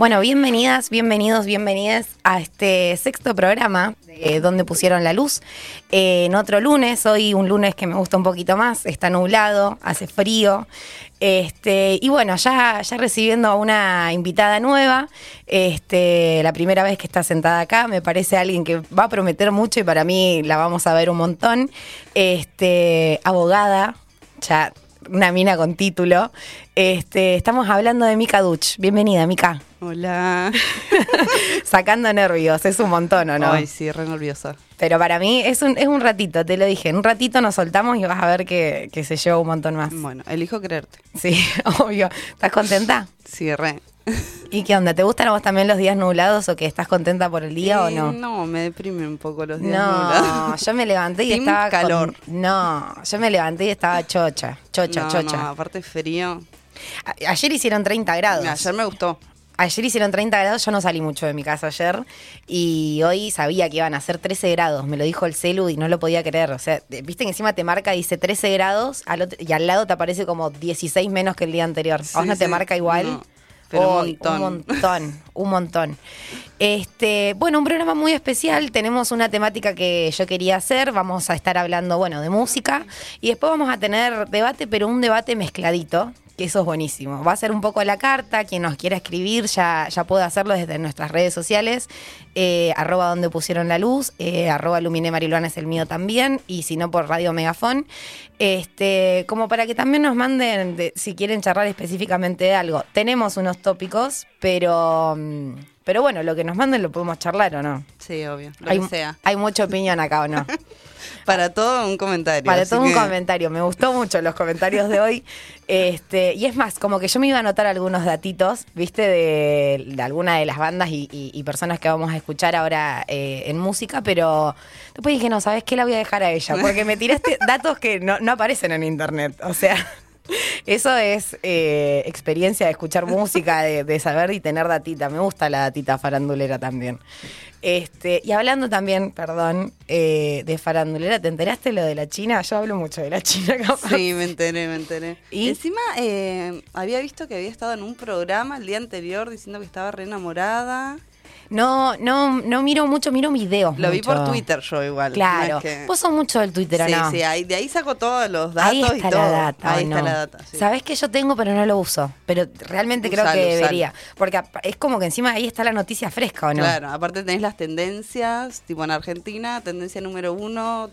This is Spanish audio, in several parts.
Bueno, bienvenidas, bienvenidos, bienvenidas a este sexto programa de Donde pusieron la luz. Eh, en otro lunes, hoy un lunes que me gusta un poquito más, está nublado, hace frío. Este, y bueno, ya, ya recibiendo a una invitada nueva, este, la primera vez que está sentada acá, me parece alguien que va a prometer mucho y para mí la vamos a ver un montón. Este, abogada, ya una mina con título. Este, estamos hablando de Mika Duch. Bienvenida, Mika. Hola. Sacando nervios, es un montón, ¿o no? Ay, sí, re nerviosa. Pero para mí es un, es un ratito, te lo dije. En un ratito nos soltamos y vas a ver que, que se lleva un montón más. Bueno, elijo creerte. Sí, obvio. ¿Estás contenta? Sí, re. ¿Y qué onda? ¿Te gustan a vos también los días nublados o que estás contenta por el día o no? No, me deprimen un poco los días No, nublados. yo me levanté y estaba con- calor. no, yo me levanté y estaba chocha, chocha, no, chocha. no, aparte frío. A- Ayer hicieron 30 grados. Ayer me gustó. Ayer hicieron 30 grados, yo no salí mucho de mi casa ayer y hoy sabía que iban a ser 13 grados, me lo dijo el celu y no lo podía creer. O sea, viste que encima te marca, dice 13 grados al otro- y al lado te aparece como 16 menos que el día anterior. ¿A vos Sí, no te marca igual? No, pero un Uy, montón. Un montón, un montón. Este, bueno, un programa muy especial. Tenemos una temática que yo quería hacer. Vamos a estar hablando, bueno, de música. Y después vamos a tener debate, pero un debate mezcladito. Que eso es buenísimo. Va a ser un poco la carta. Quien nos quiera escribir ya, ya puede hacerlo desde nuestras redes sociales. Eh, arroba donde pusieron la luz. eh, arroba Lumine Mariluana es el mío también. Y si no, por Radio Megafón. Este, como para que también nos manden de- si quieren charlar específicamente de algo. Tenemos unos tópicos, pero, mm, pero bueno, lo que nos manden lo podemos charlar o no. Sí, obvio. Lo hay, que sea. hay mucha opinión acá o no. Para todo un comentario. Para todo un comentario. Me gustó mucho los comentarios de hoy. Este, y es más, como que yo me iba a anotar algunos datitos, viste, de, de alguna de las bandas y, y- y personas que vamos a escuchar ahora eh, en música, pero después dije, no, ¿sabes qué? La voy a dejar a ella, porque me tiraste datos que no, no aparecen en internet. O sea. Eso es eh, experiencia de escuchar música, de, de saber y tener datita. Me gusta la datita farandulera también. Este, y hablando también, perdón, eh, de farandulera, ¿te enteraste lo de la China? Yo hablo mucho de la China, capaz. Sí, me enteré, me enteré. ¿Y? Encima, eh, había visto que había estado en un programa el día anterior diciendo que estaba re enamorada. No, no, no miro mucho, miro videos. Lo vi por Twitter yo igual. Claro. no es que- Vos sos mucho del Twitter, ¿o sí, no? sí, ahí, de ahí saco todos los datos Ahí y está todo. la data. Ahí ¿o está la data. sí. Sabés que yo tengo, pero no lo uso. Pero realmente creo que usalo. debería. Porque es como que encima ahí está la noticia fresca, ¿o no? Claro, aparte tenés las tendencias, tipo en Argentina, tendencia número uno,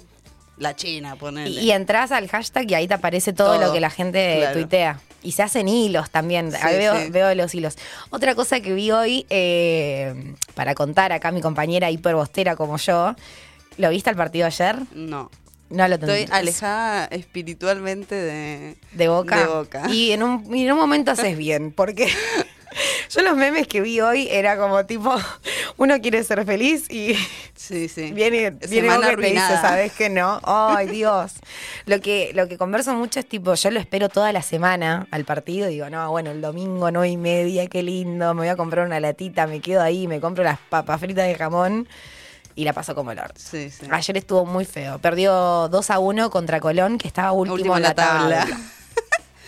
la China, ponele. Y, y entras al hashtag y ahí te aparece todo, Todo, lo que la gente claro. tuitea. Y se hacen hilos también. Sí, Ahí veo, sí. veo los hilos. Otra cosa que vi hoy, eh, para contar acá a mi compañera hiperbostera como yo, ¿lo viste al partido ayer? No, No lo estoy alejada espiritualmente de... de boca. de Boca. Y en un, y en un momento haces bien, porque yo los memes que vi hoy era como tipo, uno quiere ser feliz y Sí, sí. Viene, viene y te dice. ¿sabes que no? Ay, Dios. Lo que, lo que converso mucho es tipo, yo lo espero toda la semana al partido. Digo, no, bueno, el domingo, no y media, qué lindo. Me voy a comprar una latita, me quedo ahí, me compro las papas fritas de jamón y la paso como el orto. Sí, sí. Ayer estuvo muy feo. Perdió 2 a 1 contra Colón, que estaba último, en la tabla.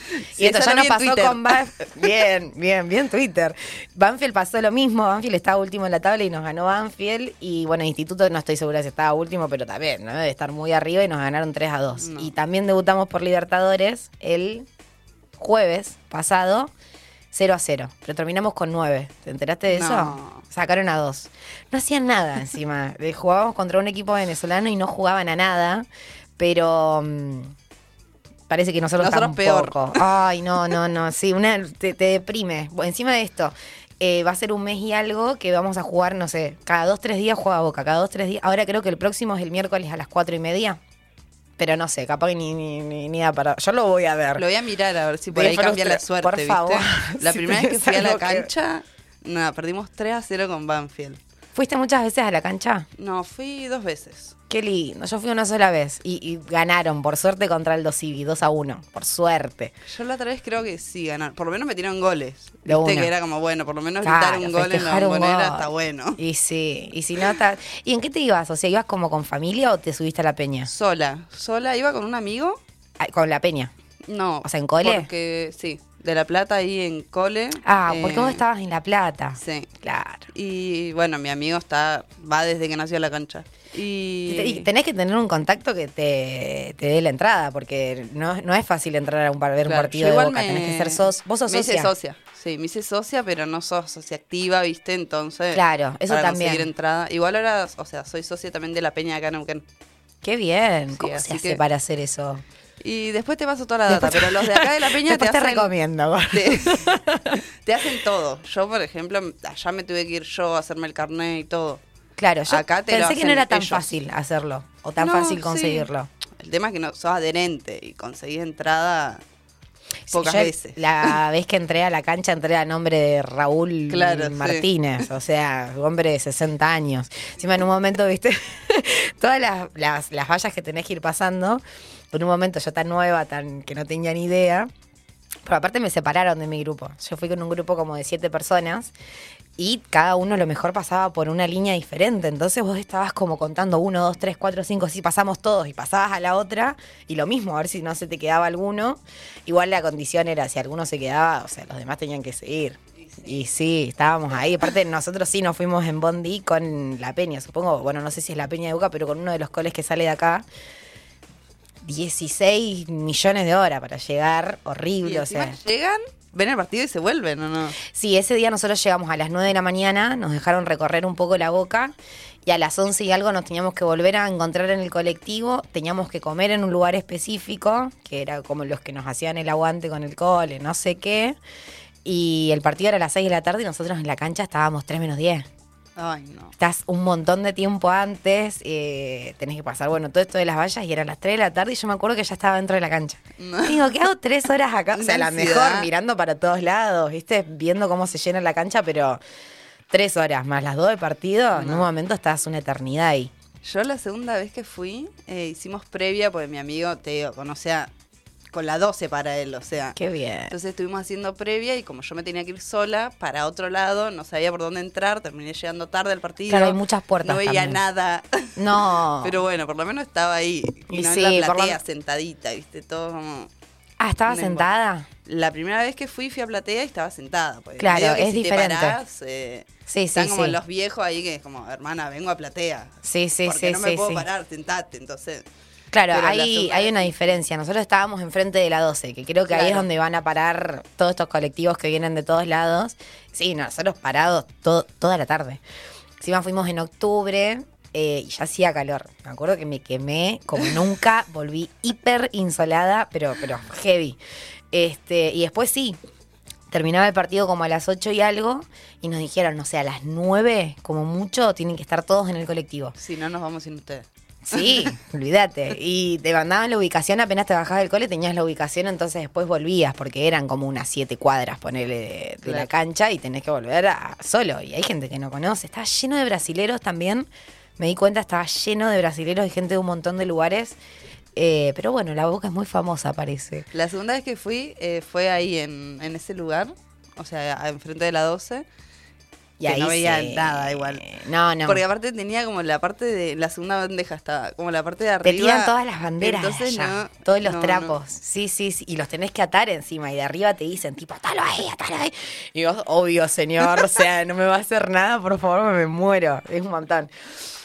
Sí, Y esto eso ya no pasó Twitter. con Banfield. Bien, bien, bien Twitter. Banfield pasó lo mismo. Banfield estaba último en la tabla y nos ganó Banfield. Y bueno, Instituto no estoy segura si estaba último, pero también, ¿no? Debe estar muy arriba y nos ganaron 3 a 2. No. Y también debutamos por Libertadores el jueves pasado. 0 a 0, pero terminamos con 9. ¿Te enteraste de eso? No. Sacaron a 2. No hacían nada encima. Jugábamos contra un equipo venezolano y no jugaban a nada, pero mm, parece que nosotros, Nosotros peor. tampoco. Ay, no, no, no. Sí, una, te, te deprime. Bueno, encima de esto, eh, va a ser un mes y algo que vamos a jugar, no sé, cada dos, tres días juega Boca, cada dos, tres días. Ahora creo que el próximo es el miércoles a las cuatro y media. Pero no sé, capaz que ni, ni, ni, ni da para. Yo lo voy a ver. Lo voy a mirar a ver si por ahí cambia la suerte, Por ¿viste? favor, La si primera vez que fui a la que- cancha, nada, perdimos 3 a 0 con Banfield. ¿Fuiste muchas veces a la cancha? No, fui dos veces. Qué lindo. Yo fui una sola vez y, y ganaron, por suerte, contra el Civi, 2 a 1. Por suerte. Yo la otra vez creo que sí ganaron. Por lo menos metieron goles. De Viste una. que era como, bueno, por lo menos Claro, gritar un gol en la bombonera está bueno. Y sí, y si no, está- ¿Y en qué te ibas? O sea, ¿ibas como con familia o te subiste a la peña? Sola. Sola, iba con un amigo. Ah, Con la peña. No. O sea, ¿en cole? Porque, sí, de La Plata ahí en cole. Ah, eh, porque vos estabas en La Plata. Sí. Claro. Y bueno, mi amigo está va desde que nació a la cancha. Y, Y tenés que tener un contacto que te, te dé la entrada, porque no, no es fácil entrar a un, ver un Claro, partido yo de igual Boca. me- Tenés que ser sos, vos sos me hice socia. Sí, me hice socia, pero no sos socia activa, ¿viste? Entonces. Claro, eso para también. conseguir entrada. Igual ahora, o sea, soy socia también de la Peña de acá en Neuquén. Qué bien. Sí, ¿Cómo se hace que- para hacer eso? Y después te paso toda la data, Después- pero los de acá de la Peña te hacen. recomiendo. te, te hacen todo. Yo, por ejemplo, allá me tuve que ir yo a hacerme el carnet y todo. Claro, yo Acá te pensé que no era tan ellos. fácil hacerlo, o tan No, fácil sí. conseguirlo. El tema es que no sos adherente y conseguís entrada pocas yo veces. La vez que entré a la cancha entré a nombre de Raúl Claro, sí. Martínez, o sea, hombre de 60 años. Encima en un momento, viste, todas las, las, las vallas que tenés que ir pasando, por un momento yo tan nueva, tan que no tenía ni idea, pero aparte me separaron de mi grupo. Yo fui con un grupo como de siete personas y cada uno a lo mejor pasaba por una línea diferente. Entonces vos estabas como contando uno, dos, tres, cuatro, cinco, así pasamos todos y pasabas a la otra y lo mismo, a ver si no se te quedaba alguno. Igual la condición era si alguno se quedaba, o sea, los demás tenían que seguir. Y sí, estábamos ahí. Aparte, nosotros sí nos fuimos en Bondi con la Peña, supongo, bueno, no sé si es la Peña de Boca, pero con uno de los coles que sale de acá. 16 millones de horas para llegar, Y horrible, o sea. llegan, ven el partido y se vuelven, ¿o no? Sí, ese día nosotros llegamos a las 9 de la mañana, nos dejaron recorrer un poco la boca y a las 11 y algo nos teníamos que volver a encontrar en el colectivo, teníamos que comer en un lugar específico, que era como los que nos hacían el aguante con el cole, no sé qué, y el partido era a las 6 de la tarde y nosotros en la cancha estábamos 3 menos 10. Ay, no. Estás un montón de tiempo antes, eh, tenés que pasar, bueno, todo esto de las vallas y eran las 3 de la tarde y yo me acuerdo que ya estaba dentro de la cancha. No. Digo, ¿qué hago tres horas acá? O sea, la mejor mirando para todos lados, ¿viste? Viendo cómo se llena la cancha, pero tres horas más las dos de partido, en un momento estás una eternidad ahí. Yo la segunda vez que fui, eh, hicimos previa, porque mi amigo, te digo, conocía con la 12 para él, o sea. Qué bien. Entonces estuvimos haciendo previa y como yo me tenía que ir sola para otro lado, no sabía por dónde entrar, terminé llegando tarde al partido. Claro, hay muchas puertas No veía también. nada. No. Pero bueno, por lo menos estaba ahí. Y, Y no sí, en la platea sentadita, viste, todo como... ah, ¿estaba no sentada? La primera vez que fui, fui a platea y estaba sentada. porque Claro, que es si diferente. Te parás, eh, Sí, sí, están como sí. los viejos ahí que es como, hermana, vengo a platea. Sí, sí, porque sí, no me sí, puedo parar, sentate. Entonces, Claro, hay, hay una diferencia. Nosotros estábamos enfrente de la 12, que creo que ahí es donde van a parar todos estos colectivos que vienen de todos lados. Sí, nosotros parados todo, toda la tarde. Encima fuimos en octubre eh, y ya hacía calor. Me acuerdo que me quemé como nunca, volví hiper insolada, pero, pero heavy. Este, y después sí, terminaba el partido como a las 8 y algo y nos dijeron, no sé, a las 9 como mucho tienen que estar todos en el colectivo. si no nos vamos sin ustedes. Sí, olvídate. Y te mandaban la ubicación, apenas te bajabas del cole, tenías la ubicación, entonces después volvías, porque eran como unas siete cuadras, ponele, de, de la Claro. cancha y tenés que volver a- solo. Y hay gente que no conoce. Estaba lleno de brasileros también. Me di cuenta, estaba lleno de brasileros y gente de un montón de lugares. Eh, pero bueno, la boca es muy famosa, parece. La segunda vez que fui eh, fue ahí en, en ese lugar, o sea, enfrente de la 12. Y Que ahí no veía se- nada igual. No, no. Porque aparte tenía como la parte de la segunda bandeja estaba, como la parte de Te arriba. tiran todas las banderas de Entonces allá, no, todos los no, trapos. no. Sí, sí, sí. Y los tenés que atar encima. Y de arriba te dicen, tipo, atalo ahí, atalo ahí. Y vos, obvio, señor. o sea, no me va a hacer nada, por favor, me muero. Es un montón.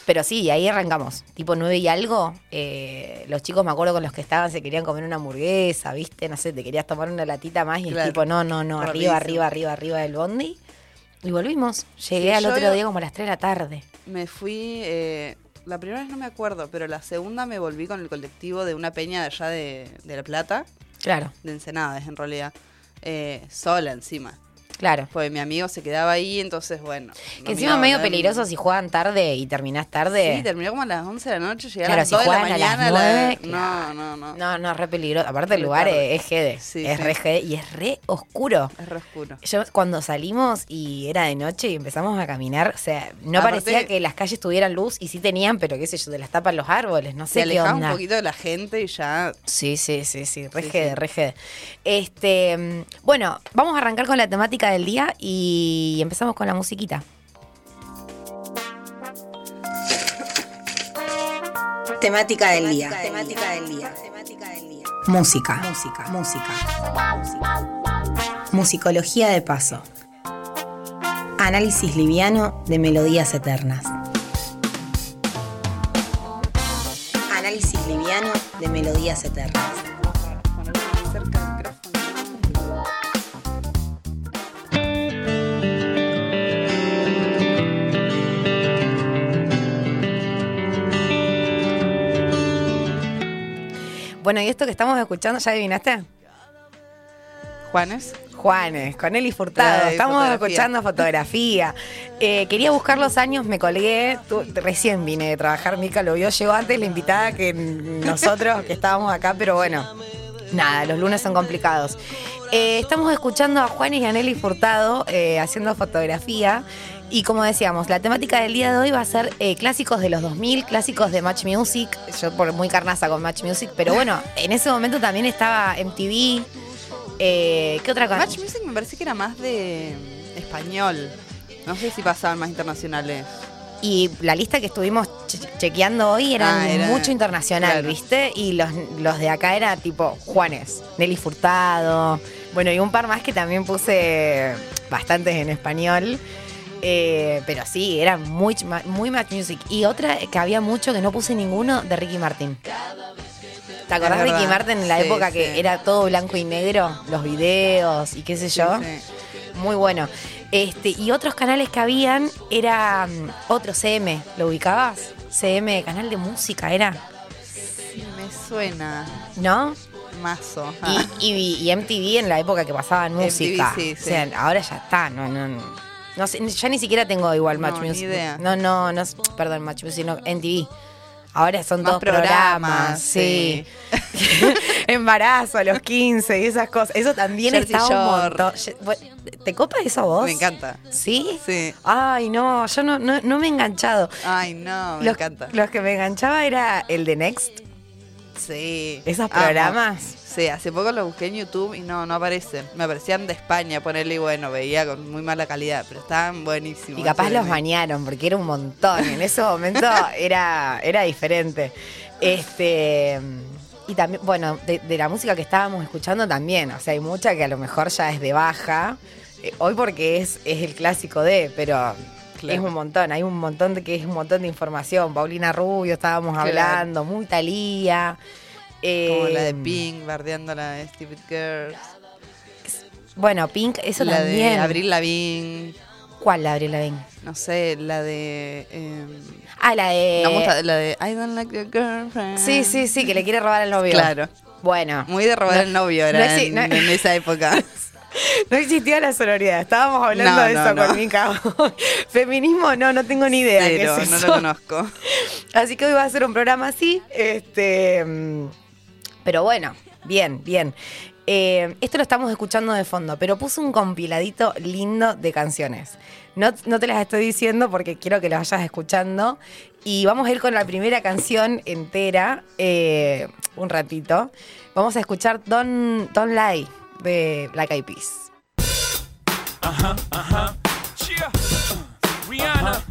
Pero sí, ahí arrancamos. Tipo nueve y algo. eh, los chicos, me acuerdo con los que estaban, se querían comer una hamburguesa, ¿viste? No sé, te querías tomar una latita más. Y el tipo, no, no, no, arriba, arriba, arriba, arriba del bondi. Y volvimos. Llegué Sí, al otro día como a las 3 de la tarde. Me fui, eh, la primera vez no me acuerdo, pero la segunda me volví con el colectivo de una peña de allá de, de La Plata, Claro. de Ensenada, es en realidad, eh, sola encima. Claro. Pues mi amigo se quedaba ahí, entonces bueno. Que encima es medio peligroso si juegan tarde y terminás tarde. Sí, terminó como a las 11 de la noche, llegar Claro, a las si 2 de la juegan a las mañana. la- nueve, No, claro. no, no, No, no, es re peligroso. Aparte el lugar es, es jede. Sí, es sí. re jede y es re oscuro. Es re oscuro. Yo cuando salimos y era de noche y empezamos a caminar, o sea, no Aparte- parecía que las calles tuvieran luz y sí tenían, pero qué sé yo, te las tapan los árboles, no Se sé qué alejaba onda. un poquito de la gente y ya. Sí, sí, sí, sí, re Sí, jede, re jede. Este, mm, bueno, vamos a arrancar con la temática del día y empezamos con la musiquita. Temática del día. Temática del día. Música. Música. Música. Musicología de paso. Análisis liviano de melodías eternas. Análisis liviano de melodías eternas. Bueno, y esto que estamos escuchando, ¿ya adivinaste? Juanes. Juanes, con Eli Furtado. Estamos fotografía. escuchando fotografía. Eh, quería buscar los años, me colgué. Recién vine de trabajar, Mica lo vio. Llegó antes la invitada que nosotros que estábamos acá, pero bueno, nada, los lunes son complicados. Eh, estamos escuchando a Juanes y a Nelly Furtado eh, haciendo fotografía. Y como decíamos, la temática del día de hoy va a ser eh, clásicos de los 2000, clásicos de Match Music. Yo por muy carnaza con Match Music, pero bueno, en ese momento también estaba MTV. Eh, ¿Qué otra cosa? Match Music me parece que era más de español. No sé si pasaban más internacionales. Y la lista que estuvimos che- chequeando hoy eran Ah, era- mucho internacional, claro. ¿viste? Y los, los de acá era tipo Juanes, Nelly Furtado, bueno, y un par más que también puse bastantes en español. Eh, pero sí, era muy, muy Match Music. Y otra que había mucho que no puse ninguno de Ricky Martin. ¿Te acordás de Ricky. Martin en la Sí, época sí. que era todo blanco y negro? Los videos y qué sé yo. Sí, Muy bueno. Este, y otros canales que habían era mm, otro CM, ¿lo ubicabas? CM, canal de música era, sí. Me suena ¿no? mazo. Y, y, y MTV en la época que pasaban MTV, música. sí, O sea, ahora ya está, no, no, no. No sé, ya ni siquiera tengo igual Match No, Music. idea. No, no, no, perdón, Match Music, no, MTV. Ahora son Más dos programas, programas, sí. Embarazo a los 15 y esas cosas. Eso también Jersey está un Shore. montón. Ye- bueno, ¿Te copa eso vos? Me encanta. ¿Sí? Sí. Ay, no, yo no, no, no me he enganchado. Ay, no, me los, encanta. los que me enganchaba era el de Next, Sí. esos Amo. Sí, hace poco lo busqué en YouTube y no, no aparecen. Me aparecían de España, ponerle y bueno, veía con muy mala calidad, pero estaban buenísimos. Y capaz los bañaron, porque era un montón. En ese momento era, era diferente. Este. Y también, bueno, de, de la música que estábamos escuchando también. O sea, hay mucha que a lo mejor ya es de baja. Eh, hoy porque es, es el clásico de, pero Claro. es un montón. Hay un montón de que es un montón de información. Paulina Rubio estábamos Claro. hablando, muy Talía. Como la de Eh, Pink, bardeando la de Stupid Girls. Bueno, Pink, eso la también. de Abril Lavigne. ¿Cuál la Abril Lavigne? No sé, la de. eh, Ah, la de. no me gusta, la de I don't like your girlfriend. Sí, sí, sí, que le quiere robar al novio. Claro. Bueno. Muy de robar No- al novio era no exi- en, esa época. No existía la sororidad, estábamos hablando No, de no, eso no. con Mica. Feminismo, no, no tengo ni idea. qué Pero es no eso. lo conozco. Así que hoy va a ser un programa así. Este, mm, pero bueno, bien, bien. Eh, esto lo estamos escuchando de fondo, pero puse un compiladito lindo de canciones. No, no te las estoy diciendo porque quiero que las vayas escuchando. Y vamos a ir con la primera canción entera, eh, un ratito. Vamos a escuchar Don't, Don't Lie de Black Eyed Peas. Yeah. Rihanna.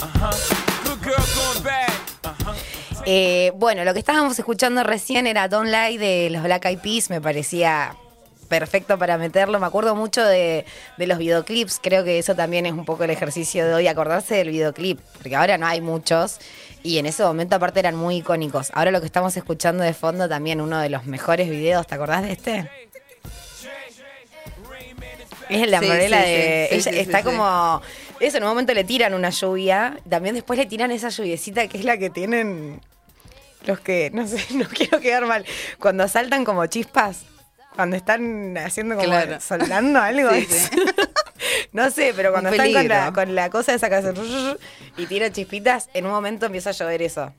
Good girl going bad. Eh, bueno, lo que estábamos escuchando recién era Don't Lie de los Black Eyed Peas, me parecía perfecto para meterlo. Me acuerdo mucho de, de los videoclips, creo que eso también es un poco el ejercicio de hoy, acordarse del videoclip, porque ahora no hay muchos y en ese momento aparte eran muy icónicos. Ahora lo que estamos escuchando de fondo también, uno de los mejores videos, ¿te acordás de este? Es de Sí, Umbrella sí, de. sí, ella está como. Eso, en un momento le tiran una lluvia. También después le tiran esa lluviecita que es la que tienen los que. No sé, no quiero quedar mal. Cuando saltan como chispas. Cuando están haciendo como. Claro. soldando algo. Sí, es- sí. No sé, pero cuando están con la, con la cosa esa que hace y tira chispitas, en un momento empieza a llover eso.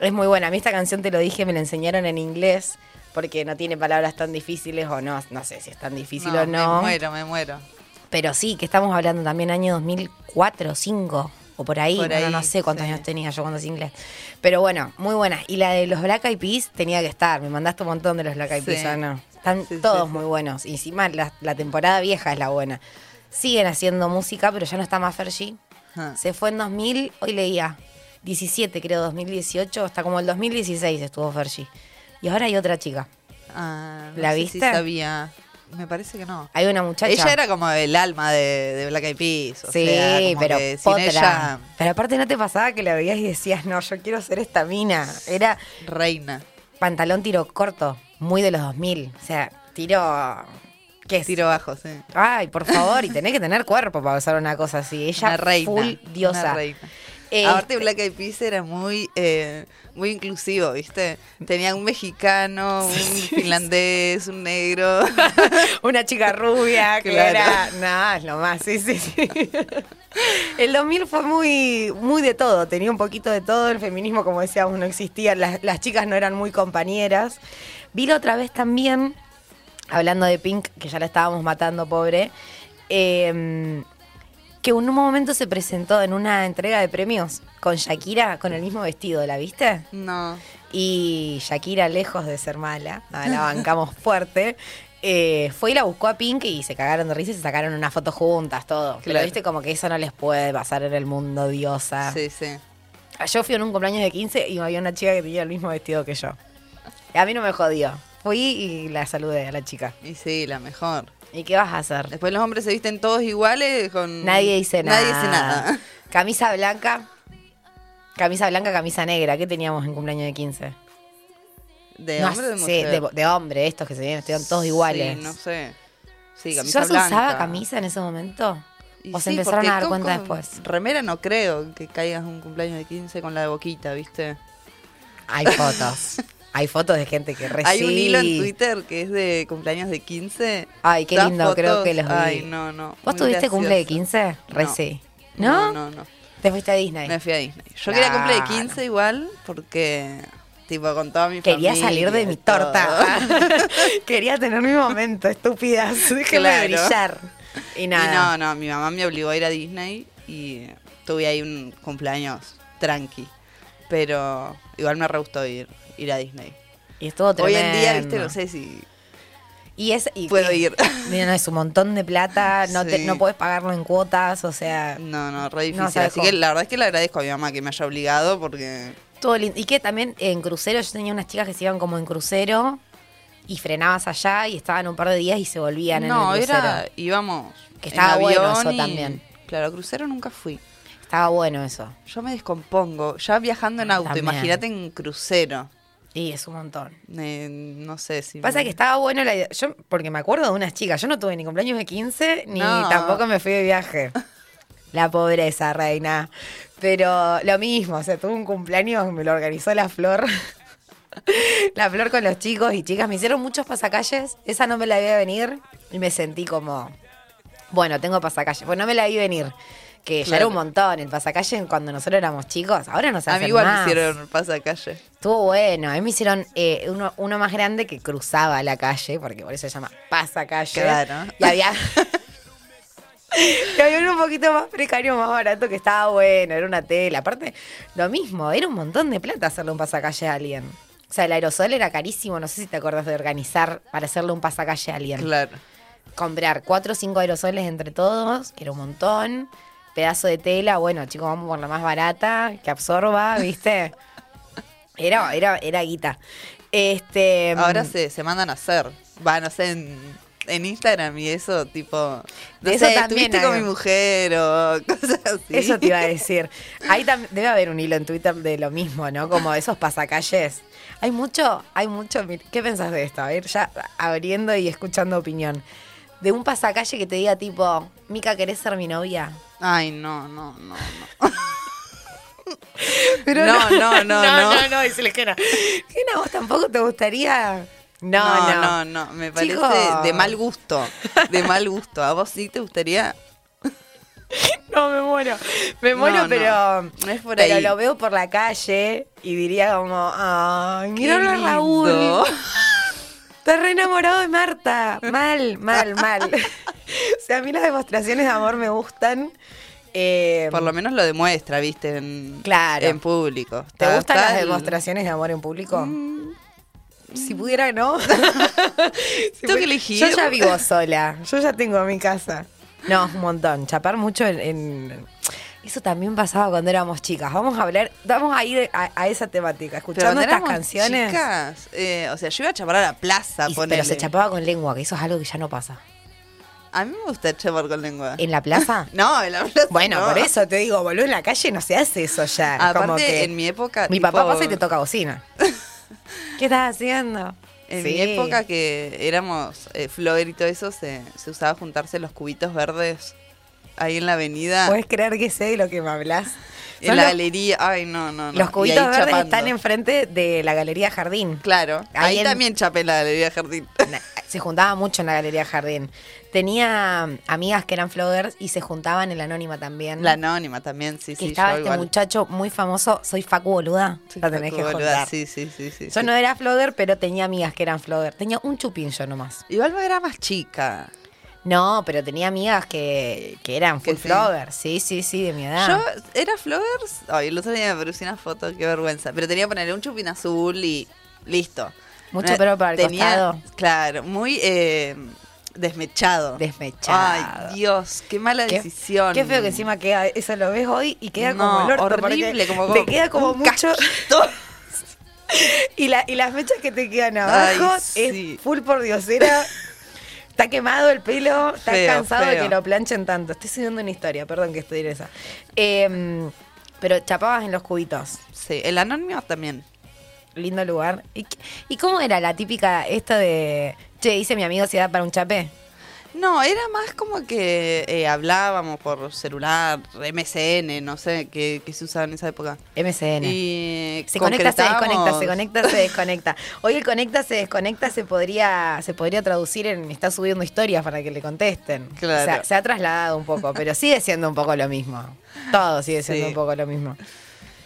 Es muy buena. A mí esta canción, te lo dije, me la enseñaron en inglés porque no tiene palabras tan difíciles o no. No sé si es tan difícil o no. Me muero, me muero. Pero sí, que estamos hablando también año 2004, 2005 o por ahí. Por no, no, ahí, no sé cuántos sí. años tenía yo cuando hacía inglés. Pero bueno, muy buena. Y la de los Black Eyed Peas tenía que estar. Me mandaste un montón de los Black Eyed Sí. Peas, ¿o no? Están Sí, sí, todos sí. muy buenos. Y encima la, la temporada vieja es la buena. Siguen haciendo música, pero ya no está más Fergie. Ah. Se fue en 2000, hoy leía, 17 creo, 2018, hasta como el 2016 estuvo Fergie. Y ahora hay otra chica. Ah, no ¿La sé viste? Si sabía. Me parece que no. Hay una muchacha. Ella era como el alma de, de Black Eyed Peas. o Sí, sea, como pero que sin potra. ella, Pero aparte no te pasaba que la veías y decías, no, yo quiero ser esta mina. Era reina. pantalón tiro corto, muy de los 2000. O sea, tiro... ¿Qué es? Tiro bajo, sí. Ay, por favor, y tenés que tener cuerpo para usar una cosa así. Ella Una reina. full diosa. Una reina. Eh, Aparte Black Eyed Peas era muy, eh, muy inclusivo, ¿viste? Tenía un mexicano, un finlandés, un negro. Una chica rubia que Claro. era. Nada, es lo más, sí, sí, sí. El 2000 fue muy, muy de todo, tenía un poquito de todo. El feminismo, como decíamos, no existía. Las, las chicas no eran muy compañeras. Vi la otra vez también, hablando de Pink, que ya la estábamos matando, pobre. eh, que en un momento se presentó en una entrega de premios con Shakira con el mismo vestido, ¿la viste? No. Y Shakira, lejos de ser mala, la bancamos fuerte, eh, fue y la buscó a Pink y se cagaron de risa y se sacaron una foto juntas, todo. Pero Claro. viste como que eso no les puede pasar en el mundo, diosa. Sí, sí. Yo fui en un cumpleaños de 15 y había una chica que tenía el mismo vestido que yo. A mí no me jodió. Fui y la saludé a la chica. Y sí, la mejor. ¿Y qué vas a hacer? Después los hombres se visten todos iguales con... Nadie dice nada. Nadie dice nada. Camisa blanca. Camisa blanca, camisa negra. ¿Qué teníamos en cumpleaños de 15? ¿De No hombre o de mujer? de, de hombre, estos que se vienen, todos iguales. Sí, no sé. Sí, camisa ¿Ya se blanca. usaba camisa en ese momento? Y ¿O se sí, empezaron a dar cuenta después? Remera no creo que caigas un cumpleaños de 15 con la de boquita, ¿viste? Hay fotos. Hay fotos de gente que recibe. Hay un hilo en Twitter que es de cumpleaños de 15. Ay, qué lindo, creo que los vi. Ay, no, no. ¿Vos tuviste cumple de gracioso. 15? Re No. ¿No? No, no, no. Te fuiste a Disney. Me fui a Disney. Yo quería cumple de Claro. 15 igual porque, tipo, con toda mi Quería familia salir de y mi todo. torta. Quería tener mi momento, estúpidas. Déjenme Claro. brillar. Y Y nada. no, no, mi mamá me obligó a ir a Disney y tuve ahí un cumpleaños tranqui. Pero igual me re gustó ir, ir a Disney. Y estuvo Hoy tremendo. en día, viste, no sé si Y es, y, puedo y- ir. Mira, no, es un montón de plata, no, te, Sí. no puedes pagarlo en cuotas, o sea, No, no, re No, difícil. ¿sabes Así cómo? que la verdad es que le agradezco a mi mamá que me haya obligado porque... todo lindo. Y que también en crucero, yo tenía unas chicas que se iban como en crucero y frenabas allá y estaban un par de días y se volvían en no, el crucero. era... Íbamos Que en estaba bueno eso y- también. Claro, crucero nunca fui. Estaba bueno eso. Yo me descompongo. Ya viajando en auto, imagínate en crucero. Y es un montón. Eh, no sé si... Pasa que estaba bueno la idea. Yo, porque me acuerdo de unas chicas. Yo no tuve ni cumpleaños de 15, ni No. tampoco me fui de viaje. La pobreza, reina. Pero lo mismo, o sea, tuve un cumpleaños, me lo organizó la flor. la flor con los chicos y chicas. Me hicieron muchos pasacalles. Esa no me la vi venir. Y me sentí como. Bueno, tengo pasacalles. Pues no me la vi venir. Que ya era un montón el pasacalle cuando nosotros éramos chicos. Ahora no se A hace mí igual más. me hicieron pasacalle. Estuvo bueno. A mí me hicieron eh, uno, uno más grande que cruzaba la calle, porque por eso se llama pasacalle. Claro. Y había. y había uno un poquito más precario, más barato, que estaba bueno, era una tela. Aparte, lo mismo, era un montón de plata hacerle un pasacalle a alguien. O sea, el aerosol era carísimo, no sé si te acuerdas de organizar para hacerle un pasacalle a alguien. Claro. Comprar cuatro o cinco aerosoles entre todos, que era un montón. Pedazo de tela, bueno, chicos, vamos por la más barata, que absorba, ¿viste? Era, era, era guita. Este, Ahora se, se mandan a hacer. Va, no sé, en, en Instagram y eso, tipo. No eso sé, también estuviste con mi mujer o cosas así. Eso te iba a decir. Ahí debe haber un hilo en Twitter de lo mismo, ¿no? Como esos pasacalles. Hay mucho, hay mucho. ¿Qué pensás de esto? A ver, ya abriendo y escuchando opinión. De un pasacalle que te diga tipo, Mica, ¿querés ser mi novia? Ay, no, no, no, no. Pero No, no, no, no, no. no, no, dice Gena. Gena, ¿vos tampoco te gustaría? No, no, no. no, no, Me parece Chicos. de mal gusto. De mal gusto. ¿A vos sí te gustaría? No, me muero. Me muero, no, pero. no es por pero ahí. lo veo por la calle y diría como, ay, lindo. Raúl. Estás re enamorado de Marta. Mal, mal, mal. o sea, a mí las demostraciones de amor me gustan. Eh, Por lo menos lo demuestra, viste, en, Claro. en público. ¿Te Está- gustan está las el- demostraciones de amor en público? Si pudiera, no. Si Tengo que elegir. Yo ya vivo sola. Yo ya tengo mi casa. No, un montón. Chapar mucho en, en- Eso también pasaba cuando éramos chicas. Vamos a hablar, vamos a ir a, a esa temática. Escuchando estas canciones. chicas, eh, o sea, yo iba a chapar a la plaza, y- pero se chapaba con lengua, que eso es algo que ya no pasa. A mí me gusta chapar con lengua. ¿En la plaza? No, en la plaza Bueno, no. por eso te digo, boludo, en la calle no se hace eso ya. Aparte, Como que en mi época. mi tipo, papá pasa y te toca bocina. ¿Qué estás haciendo? En Sí. mi época que éramos eh, flogger y todo eso, se, se usaba juntarse los cubitos verdes ahí en la avenida. ¿Puedes creer que sé de lo que me hablas? en Son la los- galería. Ay, no, no, no. Los cubitos verdes chapando. están enfrente de la Galería Jardín. Claro, Ahí ahí, en- también chapé en la galería Jardín. Se juntaba mucho en la Galería Jardín. Tenía mm, amigas que eran floggers y se juntaban en la Anónima también. La anónima también, sí, que sí. estaba yo este igual. muchacho muy famoso, soy Facu Boluda. Sí, la tenés Facu, que boluda. Sí, sí, sí, sí. Yo sí. no era flogger, pero tenía amigas que eran flogger. Tenía un chupín yo nomás. Igual era más chica. No, pero tenía amigas que, que eran full Que sí. flogger. Sí, sí, sí, de mi edad. Yo era floggers. Ay, el otro día me producí una foto, qué vergüenza. Pero tenía que ponerle un chupín azul y listo. Mucho pelo para el tenía- costado. Claro, muy eh, desmechado. Desmechado. Ay, Dios, qué mala Qué- decisión. Qué feo que encima queda, eso lo ves hoy y queda No, como el orto. horrible, como- te queda como mucho. Y, la, y las mechas que te quedan abajo Ay, sí. es full por diosera. Está quemado el pelo, está Feo, cansado de que lo planchen tanto. Estoy subiendo una historia, perdón que estoy en esa. Em, pero chapabas en los cubitos. Sí, el anónimo también. Lindo lugar. ¿Y, ¿Y cómo era la típica esto de, che, dice mi amigo si da para un chapé? No, era más como que eh, hablábamos por celular, MSN, no sé, qué, qué se usaba en esa época. MCN. Y Se conecta, se desconecta, se conecta, se desconecta. Hoy el conecta, se desconecta se podría, se podría traducir en está subiendo historias para que le contesten. Claro. O sea, se ha trasladado un poco, pero sigue siendo un poco lo mismo. Todo sigue siendo Sí. un poco lo mismo.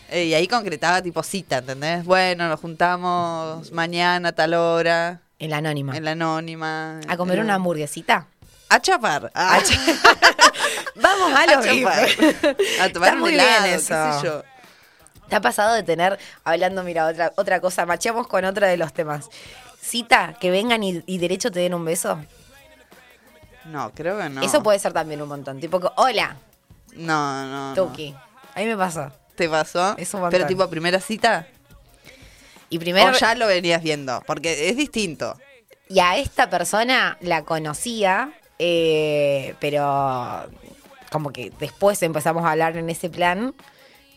Eh, y ahí concretaba tipo cita, ¿entendés? Bueno, nos juntamos mañana a tal hora, En la anónima. en la anónima. A comer una hamburguesita. A chapar. A, A cha- Vamos a a los chapar. A tomar Está muy helado, bien qué sé eso. yo. ¿Te ha pasado de tener, hablando, mira, otra, otra cosa, macheamos con otra de los temas. Cita, que vengan y, y derecho te den un beso. No, creo que no. Eso puede ser también un montón. Tipo, que, hola, No, no. no. Tuki. A mí me pasó. ¿Te pasó? Es un montón. Pero tipo primera cita. Y primero, O ya lo venías viendo, porque es distinto. y a esta persona la conocía, eh, pero como que después empezamos a hablar en ese plan.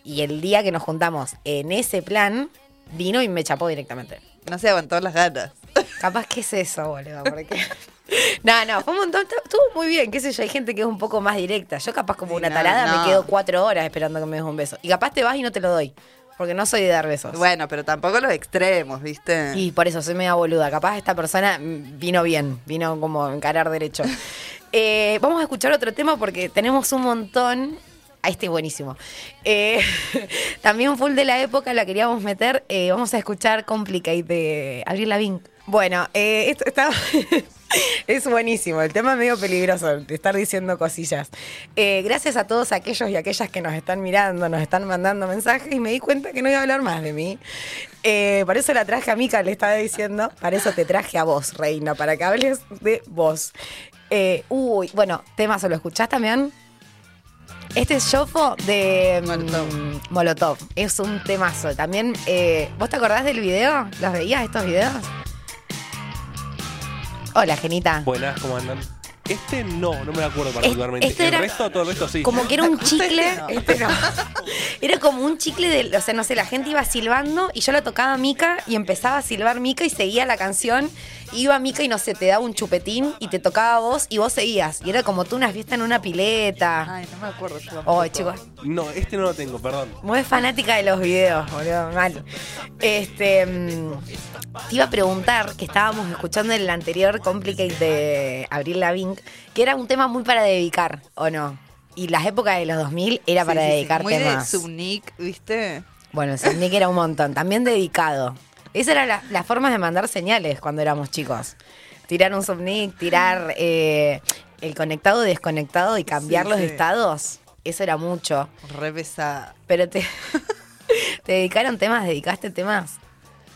Y el día que nos juntamos en ese plan, vino y me chapó directamente. No se aguantó las ganas. Capaz que es eso, boludo, porque... No, no, fue un montón, estuvo muy bien, qué sé yo, hay gente que es un poco más directa. Yo capaz como Sí, una no, tarada no. me quedo cuatro horas esperando que me des un beso. Y capaz te vas y no te lo doy, porque no soy de dar besos. Bueno, pero tampoco los extremos, ¿viste? Y por eso soy media boluda. Capaz esta persona vino bien, vino como encarar derecho. Eh, vamos a escuchar otro tema porque tenemos un montón. Ah, este es buenísimo. Eh, también full de la época la queríamos meter. Eh, vamos a escuchar Complicate de Abril Lavigne. Bueno, eh, esto está. Es buenísimo, el tema es medio peligroso, de estar diciendo cosillas. Eh, gracias a todos aquellos y aquellas que nos están mirando, nos están mandando mensajes y me di cuenta que no iba a hablar más de mí. Eh, por eso la traje a Mica, le estaba diciendo, para eso te traje a vos, reina, para que hables de vos. Eh, uy, bueno, temazo, ¿lo escuchás también? Este es Shofo de mm, Molotov. Molotov. Es un temazo. También, ¿vos te acordás del video? ¿Los veías estos videos? Hola, Genita. Buenas, ¿cómo andan? Este no, no me lo acuerdo particularmente. este el era resto, todo el resto sí. Como que era un chicle. Este no. Era como un chicle de. O sea, no sé, la gente iba silbando y yo la tocaba a Mica y empezaba a silbar Mica y seguía la canción. Iba Mica y no sé, te daba un chupetín y te tocaba a vos y vos seguías. Y era como tú una fiesta en una pileta. Ay, no me acuerdo yo. Oh, chicos. No, este no lo tengo, perdón. Muy fanática de los videos, boludo, mal. Este. mm, Te iba a preguntar, que estábamos escuchando el anterior Complicate de Abril Lavigne, que era un tema muy para dedicar, ¿o no? Y las épocas de los 2000 era para Sí, sí, sí. dedicar Muy temas. de Subnick, ¿viste? Bueno, el Subnick era un montón, también dedicado. Esa era la, las formas de mandar señales cuando éramos chicos. Tirar un Subnick, tirar eh, el conectado, desconectado y cambiar Sí, los sí. estados. Eso era mucho. Re pesada. Pero te, te dedicaron temas, dedicaste temas.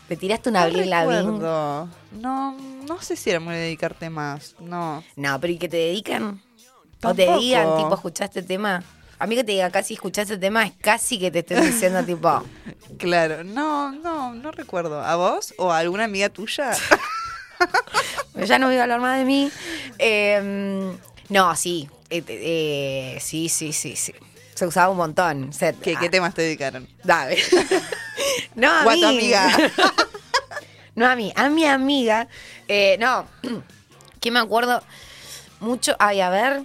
Te tiraste una recuerdo. No, no sé si era muy de dedicarte más. No. No, pero ¿y que te dedican? O te digan, tipo, escuchaste tema. A mí que te digan casi escuchaste tema es casi que te estén diciendo, tipo, Claro. No, no, no recuerdo. ¿A vos o a alguna amiga tuya? Ya no voy a hablar más de mí. Eh, no, sí. Eh, eh, sí, sí, sí, sí. Se usaba un montón. Se- ¿Qué, ah, ¿Qué temas te dedicaron? Dale. no, a mí. amiga. no a mí, a mi amiga. Eh, no, que me acuerdo mucho. Ay, a ver.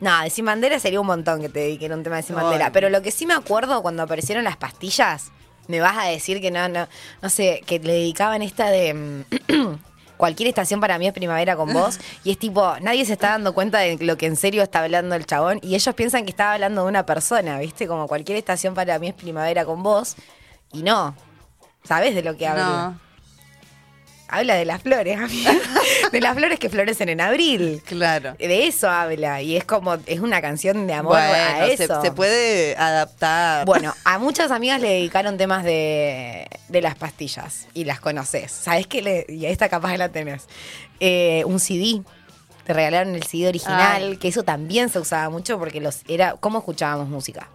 No, de Sin Bandera sería un montón que te dediquen un tema de Sin Ay. Bandera. Pero lo que sí me acuerdo cuando aparecieron las pastillas, me vas a decir que no, no, no sé, que le dedicaban esta de. mm, Cualquier estación para mí es primavera con vos. Y es tipo, nadie se está dando cuenta de lo que en serio está hablando el chabón. Y ellos piensan que estaba hablando de una persona, ¿viste? Como cualquier estación para mí es primavera con vos. Y no. ¿Sabés de lo que habla? No. Habla de las flores, amiga. De las flores que florecen en abril. Claro. De eso habla. Y es como, es una canción de amor a Bueno, eso. se puede adaptar. Bueno, a muchas amigas le dedicaron temas de, de las pastillas y las conoces. ¿Sabes qué? Le, y esta capaz la tenés. Eh, un CD. Te regalaron el CD original, Ay. que eso también se usaba mucho porque los era ¿cómo escuchábamos música?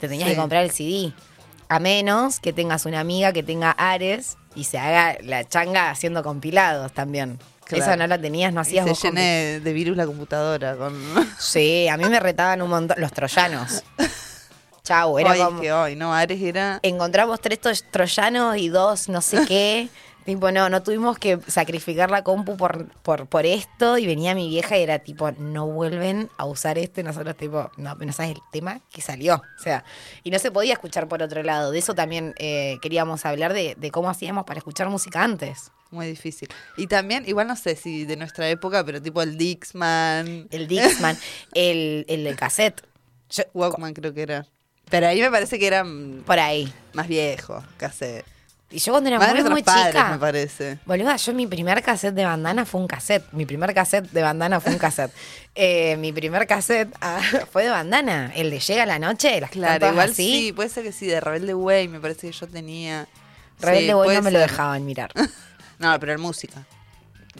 Te tenías Sí. que comprar el CD. A menos que tengas una amiga que tenga Ares y se haga la changa haciendo compilados también. Claro. Eso no lo tenías, no Y hacías se vos compi- llene de virus la computadora con. Sí, a mí me retaban un montón. Los troyanos. Chau, era es como. que hoy, no, Ares era. encontramos tres troyanos y dos no sé qué. tipo, no, no tuvimos que sacrificar la compu por, por, por esto. Y venía mi vieja y era tipo, no vuelven a usar esto. Y nosotros, tipo, no, no sabes el tema que salió. O sea, y no se podía escuchar por otro lado. De eso también eh, queríamos hablar de, de cómo hacíamos para escuchar música antes. Muy difícil. Y también, igual no sé si de nuestra época, pero tipo el Dixman. El Dixman, el, el del cassette. Yo- Walkman creo que era. Pero ahí me parece que era mm, por ahí. más viejo, casi. Y yo cuando era de muy, muy nuestros padres, chica. me parece. Boluda, yo mi primer cassette de bandana fue un cassette. Mi primer cassette de bandana fue un cassette. Eh, mi primer cassette ah, fue de bandana. El de Llega la noche, las Claro, igual así. sí, puede ser que sí, de Rebelde Way me parece que yo tenía. Rebelde Sí, puede no me lo dejaban mirar. No, pero en música.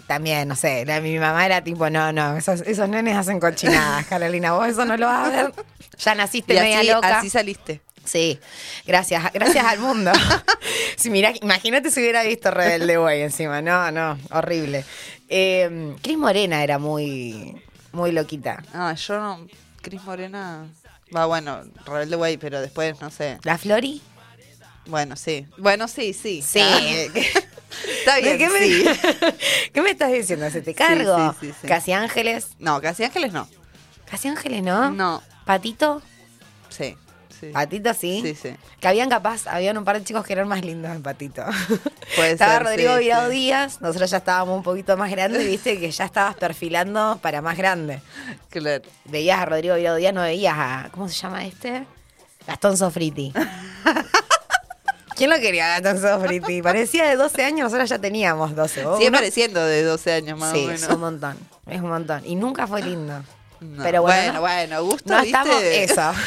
También, no sé, la- mi mamá era tipo, no, no, esos, esos nenes hacen cochinadas, Carolina, vos eso no lo vas a ver. Ya naciste Y media así, loca. así saliste. Sí, gracias, gracias al mundo. si mirá, imagínate si hubiera visto Rebelde Way encima, no, no, horrible. Eh, Cris Morena era muy, muy loquita. Ah, yo no. Cris Morena. Va, bueno, Rebelde Way, pero después, no sé. ¿La Flori? Bueno, sí. Bueno, sí, sí. Sí. Ah, Está bien, ¿Qué me, sí. ¿Qué me estás diciendo? ¿Se te cargo? sí, sí, sí. Casi Ángeles. No, Casi Ángeles no. Casi Ángeles, ¿no? No. Patito. Sí. Sí. Patito sí. Sí, sí. Que habían capaz, habían un par de chicos que eran más lindos en Patito. Puede Estaba ser, Rodrigo sí, Virado sí. Díaz, nosotros ya estábamos un poquito más grandes, viste que ya estabas perfilando para más grande. Claro. Veías a Rodrigo Virado Díaz, no veías a. ¿Cómo se llama este? Gastón Sofriti. ¿Quién lo quería, Gastón Sofriti? Parecía de 12 años, nosotros ya teníamos 12. ¿Vos Sigue uno? pareciendo de 12 años más Sí, o es menos. un montón. Es un montón. Y nunca fue lindo. No. Pero bueno, bueno, no- bueno, gusto, No ¿viste? estamos. Eso.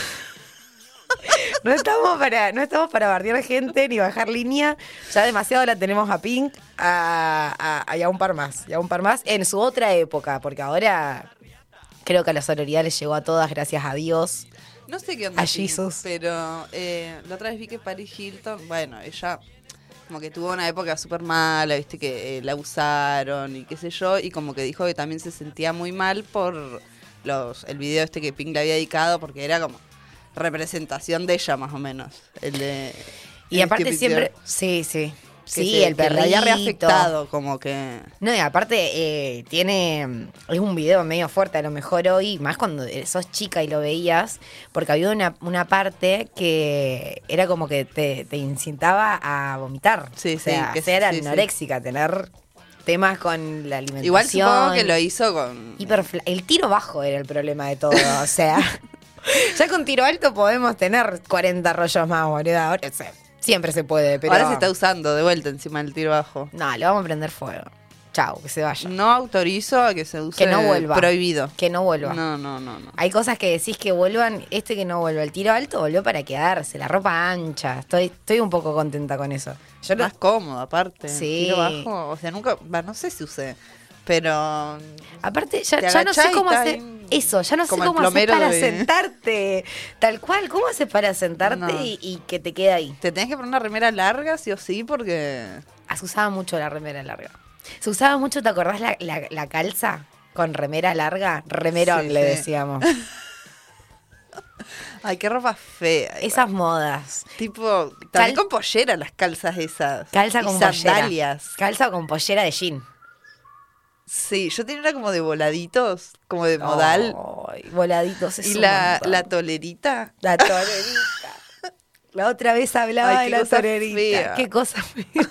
No estamos para, no estamos para bardear gente ni bajar línea. Ya demasiado la tenemos a Pink a, a- y a un par más. Y a un par más en su otra época, porque ahora creo que a la sororidad les llegó a todas, gracias a Dios. No sé qué onda. A Pink, Jesus. Pero eh, la otra vez vi que Paris Hilton, bueno, ella como que tuvo una época súper mala, viste, que eh, la usaron y qué sé yo, y como que dijo que también se sentía muy mal por los el video este que Pink le había dedicado, porque era como representación de ella más o menos. El de Y el aparte siempre. Sí, sí. que Sí, se- el que le perrito. había reafectado, como que. No, y aparte eh, tiene. Es un video medio fuerte, a lo mejor hoy, más cuando sos chica y lo veías, porque había una, una parte que era como que te, te incitaba a vomitar. Sí, o sea, sí, que ser sí, sí. anoréxica, tener temas con la alimentación. Igual supongo que lo hizo con. hiperfla- El tiro bajo era el problema de todo. o sea, ya con tiro alto podemos tener 40 rollos más, boludo. Ahora, o sea, siempre se puede, pero. Ahora se está usando de vuelta encima del tiro bajo. No, le vamos a prender fuego. Chao, que se vaya. No autorizo a que se use. Que no vuelva. Prohibido. Que no vuelva. No, no, no, no. Hay cosas que decís que vuelvan, este que no vuelva. El tiro alto volvió para quedarse, la ropa ancha. Estoy, estoy un poco contenta con eso. Yo lo- Más cómodo, aparte. Sí. Tiro bajo. O sea, nunca. no sé si usé. Pero. Aparte, ya, no sé cómo hacer eso, ya no sé cómo hacer para de- sentarte. Tal cual, ¿cómo haces para sentarte No. y, y que te quede ahí? Te tenés que poner una remera larga, sí o sí, porque. Ah, se usaba mucho la remera larga. Se usaba mucho, ¿te acordás la, la- la calza con remera larga? Remerón Sí, le sí. decíamos. Ay, qué ropa fea. igual. Esas modas. Tipo, también Cal- con pollera las calzas esas. Calza Y con sandalias. pollera. Calza con pollera de jean. Sí, yo tenía una como de voladitos, como de modal. Ay, voladitos es y un la, montón. la tolerita. La torerita. La otra vez hablaba Ay, de la fea. Qué cosa fea.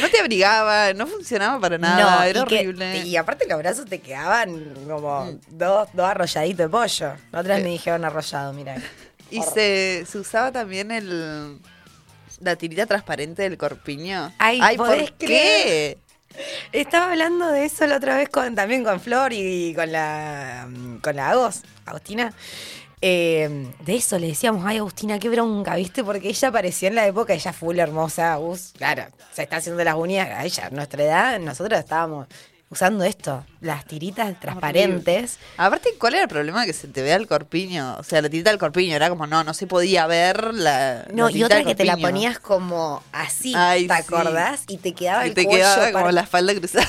No te abrigaba, no funcionaba para nada, era y que- horrible. y aparte los brazos te quedaban como dos, dos arrolladitos de pollo. La otra vez me dijeron arrollado, mira. Y se, se usaba también el la tirita transparente del corpiño. Ay, ¿por ¿podés qué? creer? Estaba hablando de eso la otra vez con, también con Flor y con la con la Agos, Agustina. Eh, de eso le decíamos, ay Agustina, qué bronca, ¿viste? Porque ella apareció en la época, ella full hermosa, Agus, claro, se está haciendo las uñas, a ella, nuestra edad, nosotros estábamos usando esto, las tiritas transparentes. Aparte, ¿cuál era el problema que se te vea el corpiño? O sea, la tirita del corpiño era como, no, no se podía ver la. No, la y otra que te la ponías como así, Ay, ¿te sí. acordás? Y te quedaba Y el te cuello quedaba como la espalda cruzada.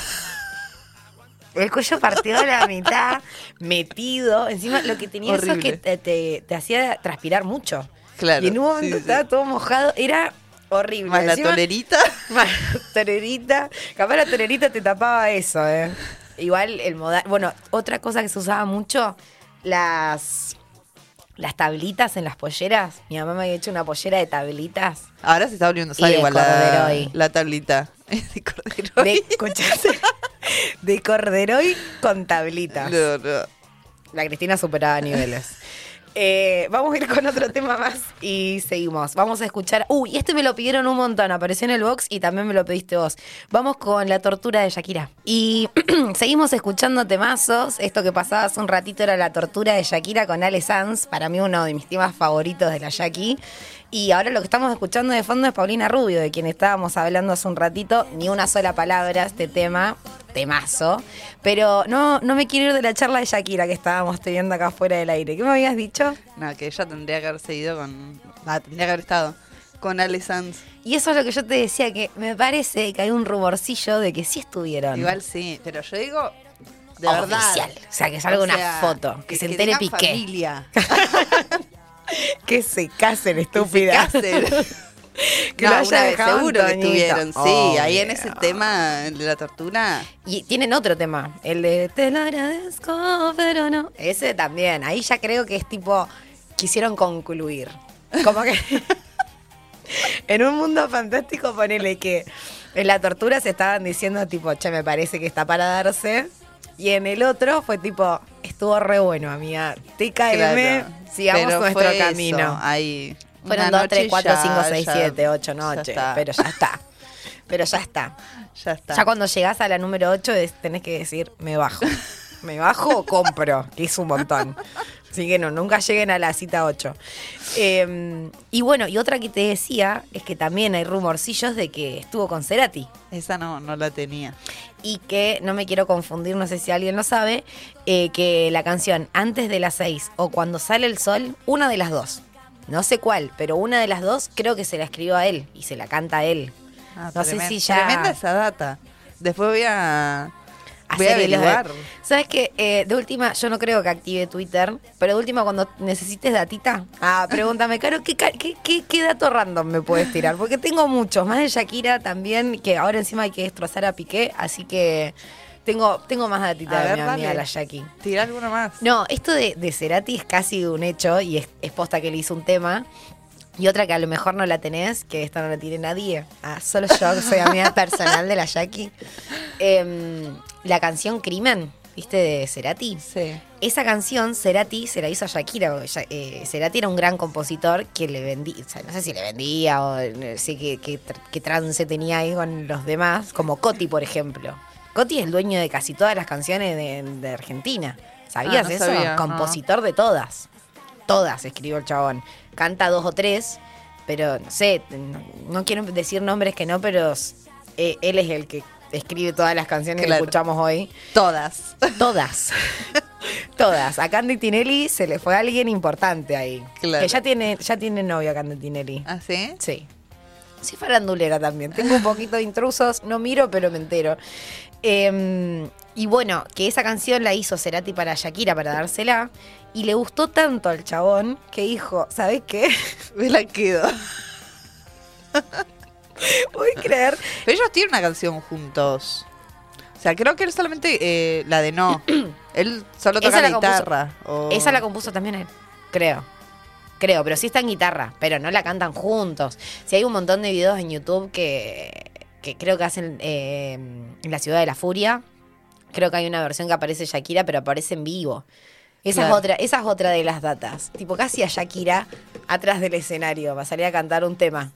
El cuello partido a la mitad, metido. Encima lo que tenía eso es que te, te- te hacía transpirar mucho. Claro, Y en un momento sí, sí. estaba todo mojado. Era horrible. Más la Encima- tolerita. Más tolerita. Capaz la tolerita te tapaba eso, ¿eh? Igual el modal. Bueno, otra cosa que se usaba mucho, las. Las tablitas en las polleras. Mi mamá me había hecho una pollera de tablitas. Ahora se está volviendo a igual la, la tablita. De corderoy. De, escuchaste, de corderoy con tablitas. No, no. La Cristina superaba niveles. Eh, vamos a ir con otro tema más y seguimos. Vamos a escuchar. Uy, este me lo pidieron un montón. Apareció en el box y también me lo pediste vos. Vamos con la tortura de Shakira. Y seguimos escuchando temazos. Esto que pasaba hace un ratito era la tortura de Shakira con Ale Sanz. Para mí, uno de mis temas favoritos de la Shaki. Y ahora lo que estamos escuchando de fondo es Paulina Rubio, de quien estábamos hablando hace un ratito. Ni una sola palabra este tema, temazo. Pero no, no me quiero ir de la charla de Shakira que estábamos teniendo acá fuera del aire. ¿Qué me habías dicho? No, que ella tendría que haber seguido con. Ah, tendría que haber estado con Ale Sanz. Y eso es lo que yo te decía, que me parece que hay un rumorcillo de que sí estuvieron. Igual sí, pero yo digo. De Oficial. verdad. O sea, que salga O una foto, que, se entere Piqué. familia. Que se casen, Que se estúpida. casen. Que No, lo haya dejado seguro que estuvieron, sí. Ahí en ese tema de la tortura. Y tienen otro tema, el de Te lo agradezco, pero no. Ese también, ahí ya creo que es tipo, quisieron concluir. Como que en un mundo fantástico ponele que en la tortura se estaban diciendo tipo, che, me parece que está para darse. Y en el otro fue tipo, estuvo re bueno, amiga. TKM, Claro. sigamos Pero nuestro fue eso, camino. ahí. Fueron una dos, tres, noche cuatro, ya- cinco, seis, ya- siete, ocho ya noches. está. Pero ya está. Pero ya está. Ya está. Ya cuando llegás a la número 8 tenés que decir, me bajo. ¿Me bajo o compro? Que es un montón. Así que no, nunca lleguen a la cita 8. Eh, y bueno, y otra que te decía es que también hay rumorcillos de que estuvo con Cerati. Esa no, no la tenía. Y que, no me quiero confundir, no sé si alguien lo sabe, eh, que la canción Antes de las 6 o Cuando sale el sol, una de las dos. No sé cuál, pero una de las dos creo que se la escribió a él y se la canta a él. Ah, No sé si ya- Tremenda esa data. Después voy a. Voy a averiguar. ¿Sabes qué? Eh, de última, yo no creo que active Twitter, pero de última, cuando necesites datita, ah, pregúntame, Caro, ¿qué, qué, qué, qué dato random me puedes tirar? Porque tengo muchos, más de Shakira también, que ahora encima hay que destrozar a Piqué, así que tengo, tengo más datita A de ver, mi amiga la Shaki. Tira alguna más. No, esto de, de Cerati es casi un hecho y es, es posta que le hizo un tema. Y otra que a lo mejor no la tenés, que esta no la tiene nadie. Ah, solo yo, que soy amiga personal de la Jackie. Em, la canción Crimen, ¿viste? De Cerati. Sí. Esa canción, Cerati se la hizo a Shakira. porque Ya- eh, Cerati era un gran compositor que le vendía, o sea, no sé si le vendía o no sé qué, qué tr- qué trance tenía ahí con los demás, como Coti, por ejemplo. Coti es el dueño de casi todas las canciones de, de Argentina. ¿Sabías Ah, no eso? sabía, no. Compositor de todas. Todas escribió el chabón. Canta dos o tres, pero no sé, no, no quiero decir nombres que no, pero eh, él es el que escribe todas las canciones Claro. que escuchamos hoy. Todas. Todas. Todas. A Candy Tinelli se le fue alguien importante ahí. Claro. Que ya tiene, ya tiene novio Candy Tinelli. ¿Ah, sí? Sí. Sí, farandulera también. Tengo un poquito de intrusos. No miro, pero me entero. Eh, y bueno, que esa canción la hizo Cerati para Shakira para dársela. Y le gustó tanto al chabón que dijo, ¿sabes qué? Me la quedo. Voy a creer. Pero ellos tienen una canción juntos. O sea, creo que él solamente eh, la de no. él solo toca la, guitarra. o- Esa la compuso también él, creo. Creo, pero sí está en guitarra, pero no la cantan juntos. Si hay un montón de videos en YouTube que, que creo que hacen eh, en la ciudad de la furia. Creo que hay una versión que aparece Shakira, pero aparece en vivo. Esa, Claro. es otra, esa es otra de las datas. Tipo, casi a Shakira atrás del escenario para salir a cantar un tema.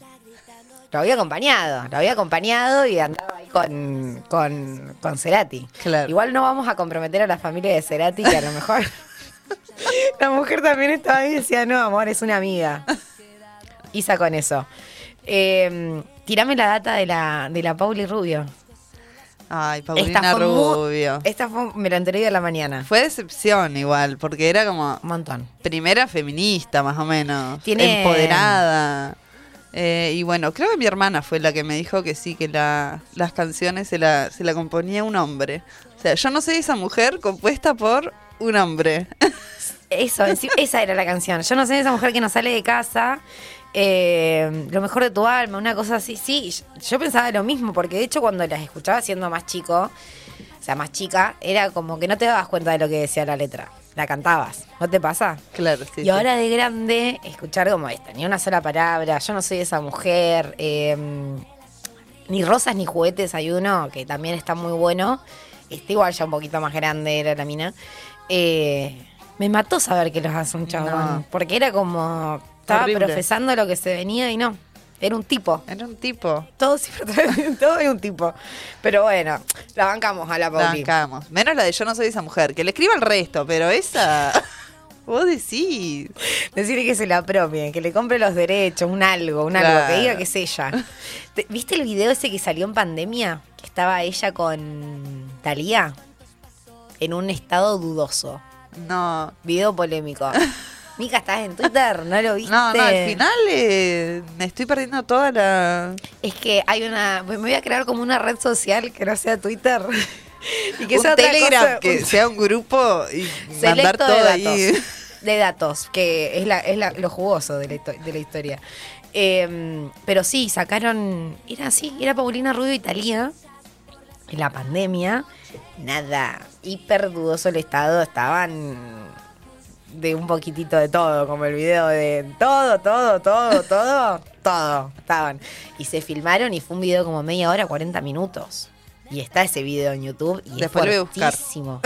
Lo había acompañado, lo había acompañado y andaba ahí con, con, con Cerati. Claro. Igual no vamos a comprometer a la familia de Cerati, que a lo mejor la mujer también estaba ahí y decía, no, amor, es una amiga. Isa con eso. Eh, tirame la data de la, de la Pauli Rubio. Ay, Paulina Esta fue mu- Rubio. Esta fue, me la enteré a la mañana. Fue decepción igual, porque era como Un montón. primera feminista, más o menos. Tiene- Empoderada. Eh, y bueno, creo que mi hermana fue la que me dijo que sí, que la, las canciones se la, se la componía un hombre. O sea, yo no soy esa mujer compuesta por un hombre. Eso, esa era la canción. Yo no sé, esa mujer que no sale de casa, eh, lo mejor de tu alma, una cosa así. Sí, yo pensaba lo mismo, porque de hecho cuando las escuchaba siendo más chico, o sea, más chica, era como que no te dabas cuenta de lo que decía la letra. La cantabas, ¿no te pasa? claro, sí. y sí. ahora de grande, escuchar como esta, ni una sola palabra, yo no soy esa mujer, eh, ni rosas ni juguetes, hay uno que también está muy bueno, está igual ya un poquito más grande, era la mina. Eh, me mató saber que los hace un chabón, No. porque era como, estaba Horrible. profesando lo que se venía y no, era un tipo. Era un tipo. Todo siempre todo es un tipo. Pero bueno, la bancamos a la La Pauli. bancamos. Menos la de yo no soy esa mujer. Que le escriba el resto, pero esa. Vos decís. Decirle que se la apropie, que le compre los derechos, un algo, un algo, que diga que es ella. ¿Te- ¿Viste el video ese que salió en pandemia? Que estaba ella con Talía en un estado dudoso. No. Video polémico. Mica, ¿estás en Twitter? ¿No lo viste? No, no, al final eh, me estoy perdiendo toda la. Es que hay una. Me voy a crear como una red social que no sea Twitter. y que un sea Telegram cosa, que un- sea un grupo y mandar todo de ahí. datos. De datos, que es, la, es la- lo jugoso de la, de la historia. Eh, pero sí, sacaron. Era así, era Paulina Rubio y Talía. En la pandemia, nada. Hiper dudoso el estado. Estaban de un poquitito de todo, como el video de todo, todo, todo, todo, todo. Estaban. Y se filmaron y fue un video como media hora, 40 minutos. Y está ese video en YouTube y Después es fuertísimo.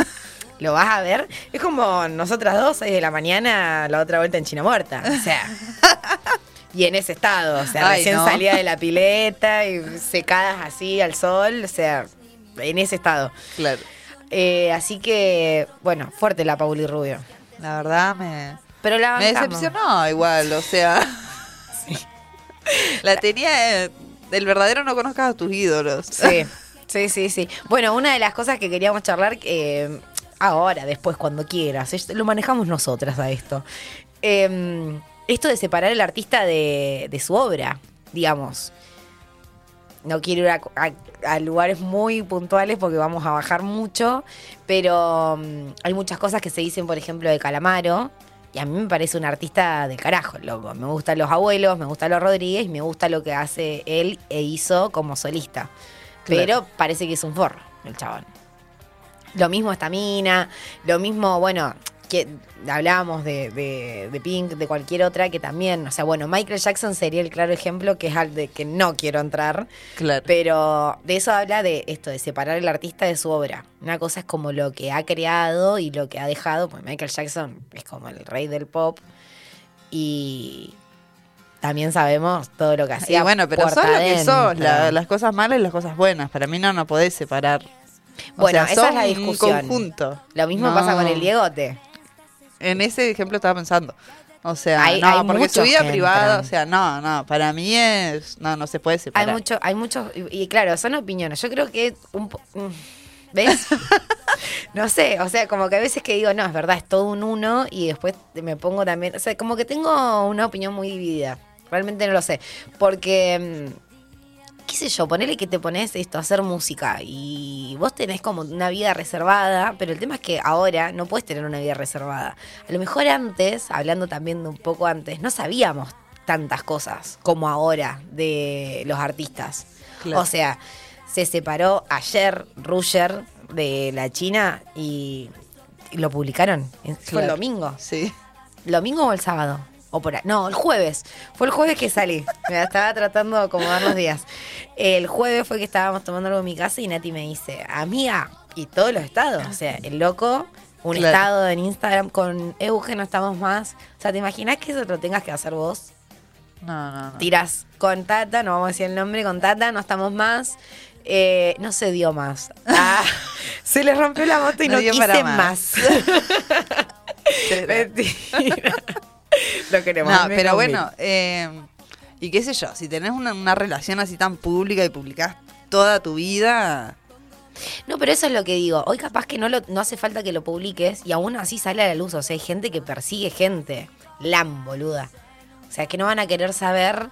Lo vas a ver. Es como nosotras dos, 6 de la mañana, la otra vuelta en China Muerta. O sea. y en ese estado. O sea, Ay, recién no. salía de la pileta y secadas así al sol. O sea, en ese estado. Claro. Eh, así que, bueno, fuerte la Pauli Rubio. La verdad me. Pero la Me bancamos. decepcionó igual, o sea. La tenía. eh, del verdadero no conozcas a tus ídolos. Sí, sí, sí, sí. Bueno, una de las cosas que queríamos charlar eh, ahora, después, cuando quieras, lo manejamos nosotras a esto. Eh, esto de separar el artista de, de su obra, digamos. No quiero ir a, a- a lugares muy puntuales porque vamos a bajar mucho, pero mm, hay muchas cosas que se dicen, por ejemplo, de Calamaro. Y a mí me parece un artista del carajo, loco. Me gustan los abuelos, me gusta los Rodríguez y me gusta lo que hace él e hizo como solista. Claro. Pero parece que es un forro, el chabón. Lo mismo esta mina, lo mismo, bueno, que hablábamos de, de, de Pink, de cualquier otra que también, o sea, bueno, Michael Jackson sería el claro ejemplo que es al de que no quiero entrar, Claro. pero de eso habla de esto, de separar el artista de su obra. Una cosa es como lo que ha creado y lo que ha dejado, pues Michael Jackson es como el rey del pop y también sabemos todo lo que hacía. Y bueno, pero sos lo que sos, la- las cosas malas y las cosas buenas. Para mí no, no podés separar. O Bueno, sea, esa es la un discusión. conjunto. Lo mismo No. pasa con el Diegote. En ese ejemplo estaba pensando. O sea, Hay- no, hay porque su vida privada, o sea, no, no, para mí es, no, no se puede Hay separar. mucho, hay muchos, y, y claro, son opiniones. Yo creo que un mm, ¿Ves? no sé, o sea, como que a veces que digo, no, es verdad, es todo un uno y después me pongo también, o sea, como que tengo una opinión muy dividida. Realmente no lo sé. Porque, mm, qué sé yo, ponele que te pones esto, a hacer música y vos tenés como una vida reservada, pero el tema es que ahora no puedes tener una vida reservada. A lo mejor antes, hablando también de un poco antes, no sabíamos tantas cosas como ahora de los artistas. Claro. O sea, se separó ayer Rusher de la China y, lo publicaron. Fue el domingo. Sí. ¿El domingo o el sábado? O por. No, el jueves. Fue el jueves que salí. Me estaba tratando de acomodar los días. El jueves fue que estábamos tomando algo en mi casa y Nati me dice, amiga, y todos los estados. O sea, el loco, un Claro. estado en Instagram con Euge no estamos más. O sea, ¿te imaginas que eso lo tengas que hacer vos? No, no, no. Tirás con Tata, no vamos a decir el nombre, con Tata, no estamos más. Eh, no se dio más. Ah, se le rompió la moto y No no, dio quise para más. más. Mentira. Lo queremos. No, pero bueno, eh, y qué sé yo, si tenés una, una relación así tan pública y publicás toda tu vida, No, pero eso es lo que digo. Hoy capaz que no, lo, no hace falta que lo publiques y aún así sale a la luz. O sea, hay gente que persigue gente. Lam, boluda. O sea, que no van a querer saber. No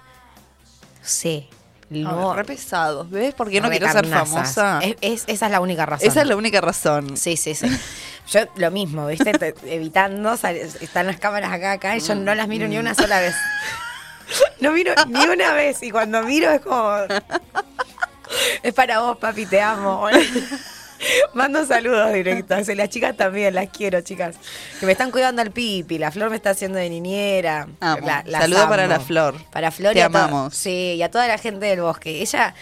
sé. No, No, re pesados, ¿ves? ¿Por qué no quiero ser famosa? Es- es- esa es la única razón. Esa es la única razón. Sí, sí, sí. Yo lo mismo, ¿viste? Te- evitando, sal- están las cámaras acá, acá, y yo no las miro ni una sola vez. No miro ni una vez, y cuando miro es como... Es para vos, papi, te amo. Mando saludos directos. Y las chicas también, las quiero, chicas. Que me están cuidando al pipi, la flor me está haciendo de niñera. La- las Saludo para la Flor. Para Flor Te y amamos. Sí, y a toda la gente del bosque. Ella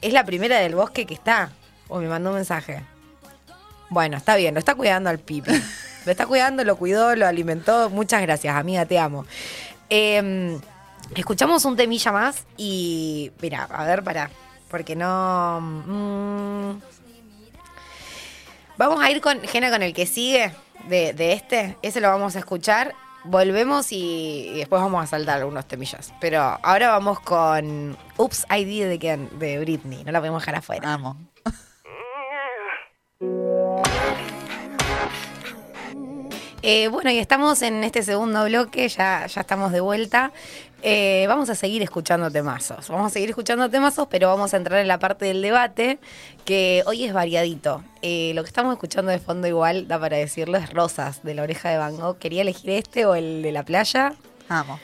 es la primera del bosque que está. O me mandó un mensaje. Bueno, está bien, lo está cuidando al pipi. Lo está cuidando, lo cuidó, lo alimentó. Muchas gracias, amiga, te amo. Eh, escuchamos un temilla más y. Mira, a ver, para. Porque no. mm, vamos a ir con Jena con el que sigue de, de este. Ese lo vamos a escuchar. Volvemos y, y después vamos a saltar algunos temillas. Pero ahora vamos con Oops, I Did It Again de Britney. No la podemos dejar afuera. Amo. Eh, bueno, y estamos en este segundo bloque, ya, ya estamos de vuelta. Eh, vamos a seguir escuchando temazos. Vamos a seguir escuchando temazos, pero vamos a entrar en la parte del debate, que hoy es variadito. Eh, lo que estamos escuchando de fondo igual, da para decirlo, es Rosas, de la oreja de Van Gogh. Quería elegir este o el de la playa. Amo.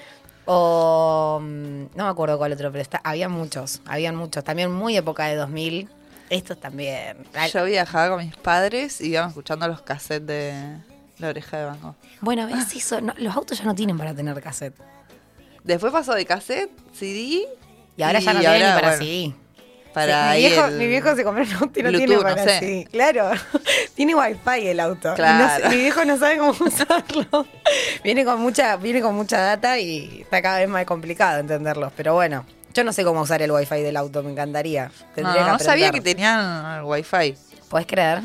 O mm, no me acuerdo cuál otro, pero está, había muchos, habían muchos. También muy época de 2000. Estos también. Yo viajaba con mis padres y íbamos escuchando los cassettes de La Oreja de Van Gogh. Bueno, ves eso, no, los autos ya no tienen para tener cassette. Después pasó de cassette, CD. Y ahora ya no ni ahora, para bueno, CD. Para Sí, mi, viejo, el- mi viejo se compró un auto y no Bluetooth, tiene no para sé. CD. Claro, tiene wifi el auto. No Claro. mi viejo no sabe cómo usarlo. viene con mucha, viene con mucha data y está cada vez más complicado entenderlo. Pero bueno, yo no sé cómo usar el wifi del auto, me encantaría. No, Tendría no que sabía que tenían wifi. ¿Podés creer?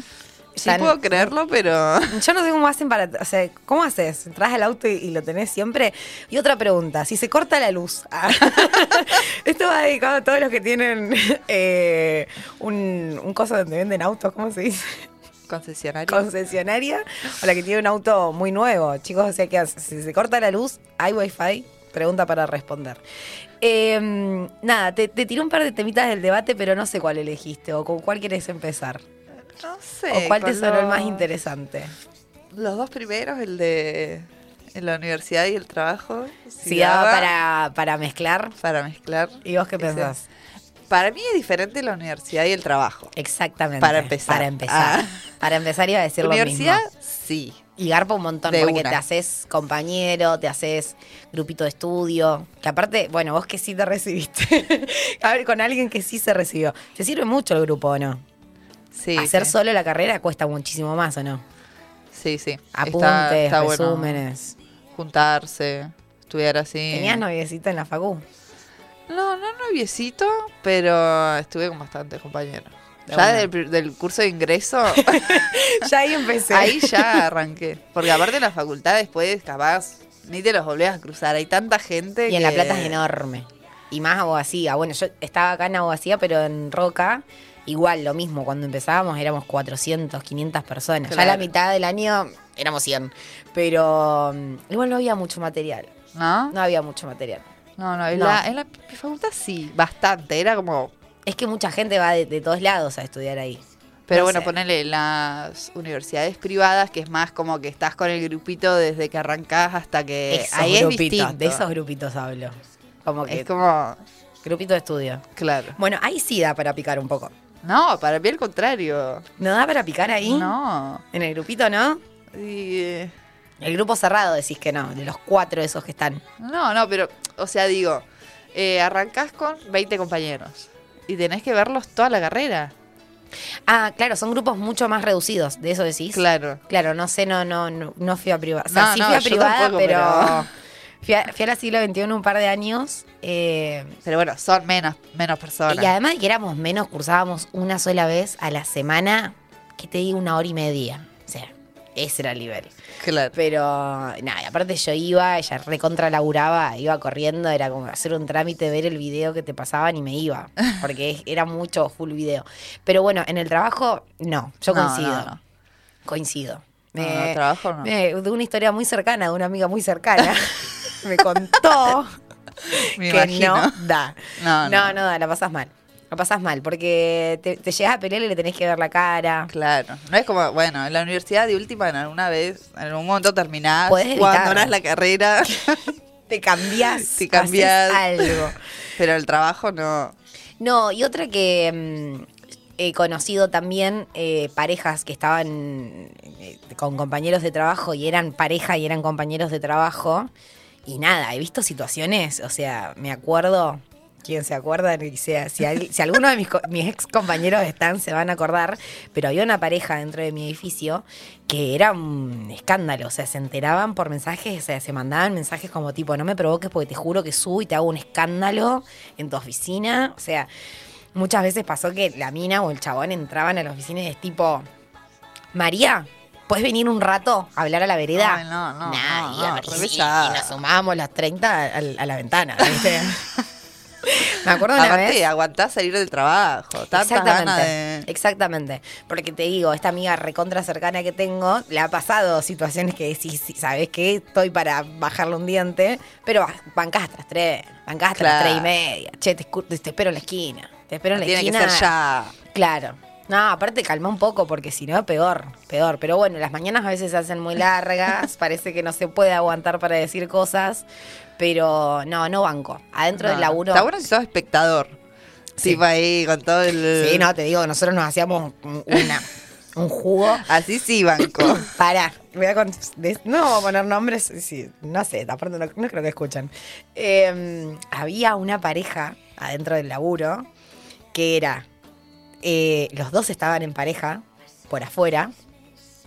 Sí puedo creerlo, pero... Yo no sé cómo hacen para. O sea, ¿cómo haces? ¿Entras al auto y, y lo tenés siempre? Y otra pregunta: si se corta la luz. Ah. Esto va dedicado a todos los que tienen eh, un, un coso donde venden autos, ¿cómo se dice? Concesionario. Concesionaria. O la que tiene un auto muy nuevo. Chicos, o sea, que si se corta la luz, ¿hay wifi? Pregunta para responder. Eh, nada, te, te tiré un par de temitas del debate, pero no sé cuál elegiste o con cuál quieres empezar. no sé. ¿O cuál te sonó el más interesante? Los dos primeros, el de en la universidad y el trabajo. Si daba daba para, para mezclar. para mezclar. ¿Y vos qué pensás? Para mí es diferente la universidad y el trabajo. Exactamente. Para empezar. Para empezar. Ah. Para empezar iba a decir lo universidad, mismo. sí. Y garpa un montón, De porque una. te haces compañero, te haces grupito de estudio. Que aparte, bueno, vos que sí te recibiste. A ver, con alguien que sí se recibió. ¿Te sirve mucho el grupo o no? Sí, Hacer sí. solo la carrera cuesta muchísimo más, ¿o no? Sí, sí. Apuntes, Está- está bueno resúmenes. juntarse, estudiar así. ¿Tenías noviecita en la facu? No, no noviecito, pero estuve con bastantes compañeros. De Ya una. desde el, pri- del curso de ingreso, ya ahí empecé. ahí ya arranqué. Porque aparte en la facultad después, capaz, ni te los volvés a cruzar. Hay tanta gente Y en La Plata es enorme. Y más abogacía. Bueno, yo estaba acá en abogacía, pero en Roca, igual lo mismo. Cuando empezábamos éramos 400, 500 personas. Ya la mitad del año éramos 100. Pero mm, igual no había mucho material. ¿No? No había mucho material. No, no, en, No. La, en la facultad sí, bastante. Era como... Es que mucha gente va de, de todos lados a estudiar ahí. Pero No bueno, sé. ponele las universidades privadas, que es más como que estás con el grupito desde que arrancás hasta que... Esos ahí es grupitos, distinto. de esos grupitos hablo. Como que Es como... grupito de estudio. Claro. Bueno, ahí sí da para picar un poco. No, para mí al contrario. ¿No da para picar ahí? No. En el grupito, ¿no? Y, eh, El grupo cerrado decís que no, de los cuatro esos que están. No, no, pero, o sea, digo, eh, arrancás con 20 compañeros y tenés que verlos toda la carrera. Ah, claro, son grupos mucho más reducidos, de eso decís. Claro. Claro, no sé, no, no, no, no fui a privada. O sea, No, sí no, fui a privada, tampoco, pero, pero- Fui, a, fui a la siglo XXI un par de años. eh, Pero bueno, son menos, menos personas. y además de que éramos menos, cursábamos una sola vez a la semana, que te digo, una hora y media. O sea, ese era el nivel. Claro. Pero nada, y aparte yo iba, ella recontra laburaba, iba corriendo, era como hacer un trámite, ver el video que te pasaban y me iba, porque es- era mucho full video. Pero bueno, en el trabajo, no, yo No, coincido. no. Coincido. No, no, trabajo no. me- de una historia muy cercana, de una amiga muy cercana, me contó Me que imagino. no da. No, No, no. no da, la pasas mal. La pasas mal, porque te, te llegas a pelear y le tenés que ver la cara. Claro. No es como, bueno, en la universidad de última, en alguna vez, en algún momento terminás, abandonás la carrera, Te cambiás. Te cambiás. algo. pero el trabajo no. No, y otra que mm, he conocido también eh, parejas que estaban eh, con compañeros de trabajo y eran pareja y eran compañeros de trabajo. Y nada, he visto situaciones, o sea, me acuerdo, quién se acuerda, sea, si, si alguno de mis, mis ex compañeros están, se van a acordar, pero había una pareja dentro de mi edificio que era un escándalo, o sea, se enteraban por mensajes, o sea, se mandaban mensajes como tipo, no me provoques porque te juro que subo y te hago un escándalo en tu oficina, o sea, muchas veces pasó que la mina o el chabón entraban a la oficina y es tipo, María, ¿puedes venir un rato a hablar a la vereda? Ay, no, no, Nah, no, y, no, y- y nos sumábamos las 30 al- a, la ventana, ¿viste? Me acuerdo una Aparte, vez. aguantás salir del trabajo. Exactamente, de... exactamente. Porque te digo, esta amiga recontra cercana que tengo, le ha pasado situaciones que decís, sí, ¿sabes qué? Estoy para bajarle un diente, pero ba- bancás hasta las tres, bancás hasta las Claro. tres y media. Che, te, espero en la esquina, te espero en la Tiene que esquina. ser ya. Claro. No, aparte calma un poco porque si no, peor, peor. Pero bueno, las mañanas a veces se hacen muy largas, parece que no se puede aguantar para decir cosas, pero no, no banco. Adentro del laburo... Está bueno si sos espectador. Sí. Tipo ahí con todo el. Sí, no, te digo, nosotros nos hacíamos un- una, un jugo. Así sí, banco. Para, voy a con- no vamos a poner nombres, sí, no sé, aparte no, no creo que escuchan. Eh, había una pareja adentro del laburo que era, eh, los dos estaban en pareja por afuera,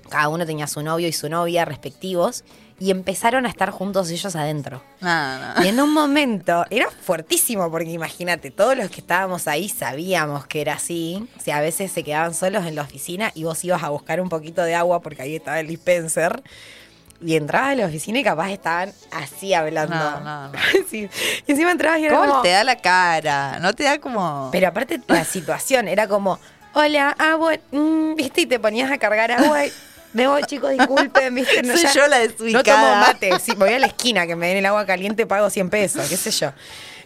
cada uno tenía su novio y su novia respectivos, y empezaron a estar juntos ellos adentro. No. Y en un momento, era fuertísimo, porque imagínate, todos los que estábamos ahí sabíamos que era así. O sea, a veces se quedaban solos en la oficina y vos ibas a buscar un poquito de agua porque ahí estaba el dispenser. Y entrabas a la oficina y capaz estaban así hablando. No, no, no. Sí. Y encima entrabas y era ¿Cómo como- te da la cara? No te da como. Pero aparte la situación era como, hola, agua, mm, viste, y te ponías a cargar agua y me voy, chicos, disculpen, viste. Soy ya- yo la No desubicada. tomo mate, sí, me voy a la esquina que me den el agua caliente, pago 100 pesos, qué sé yo.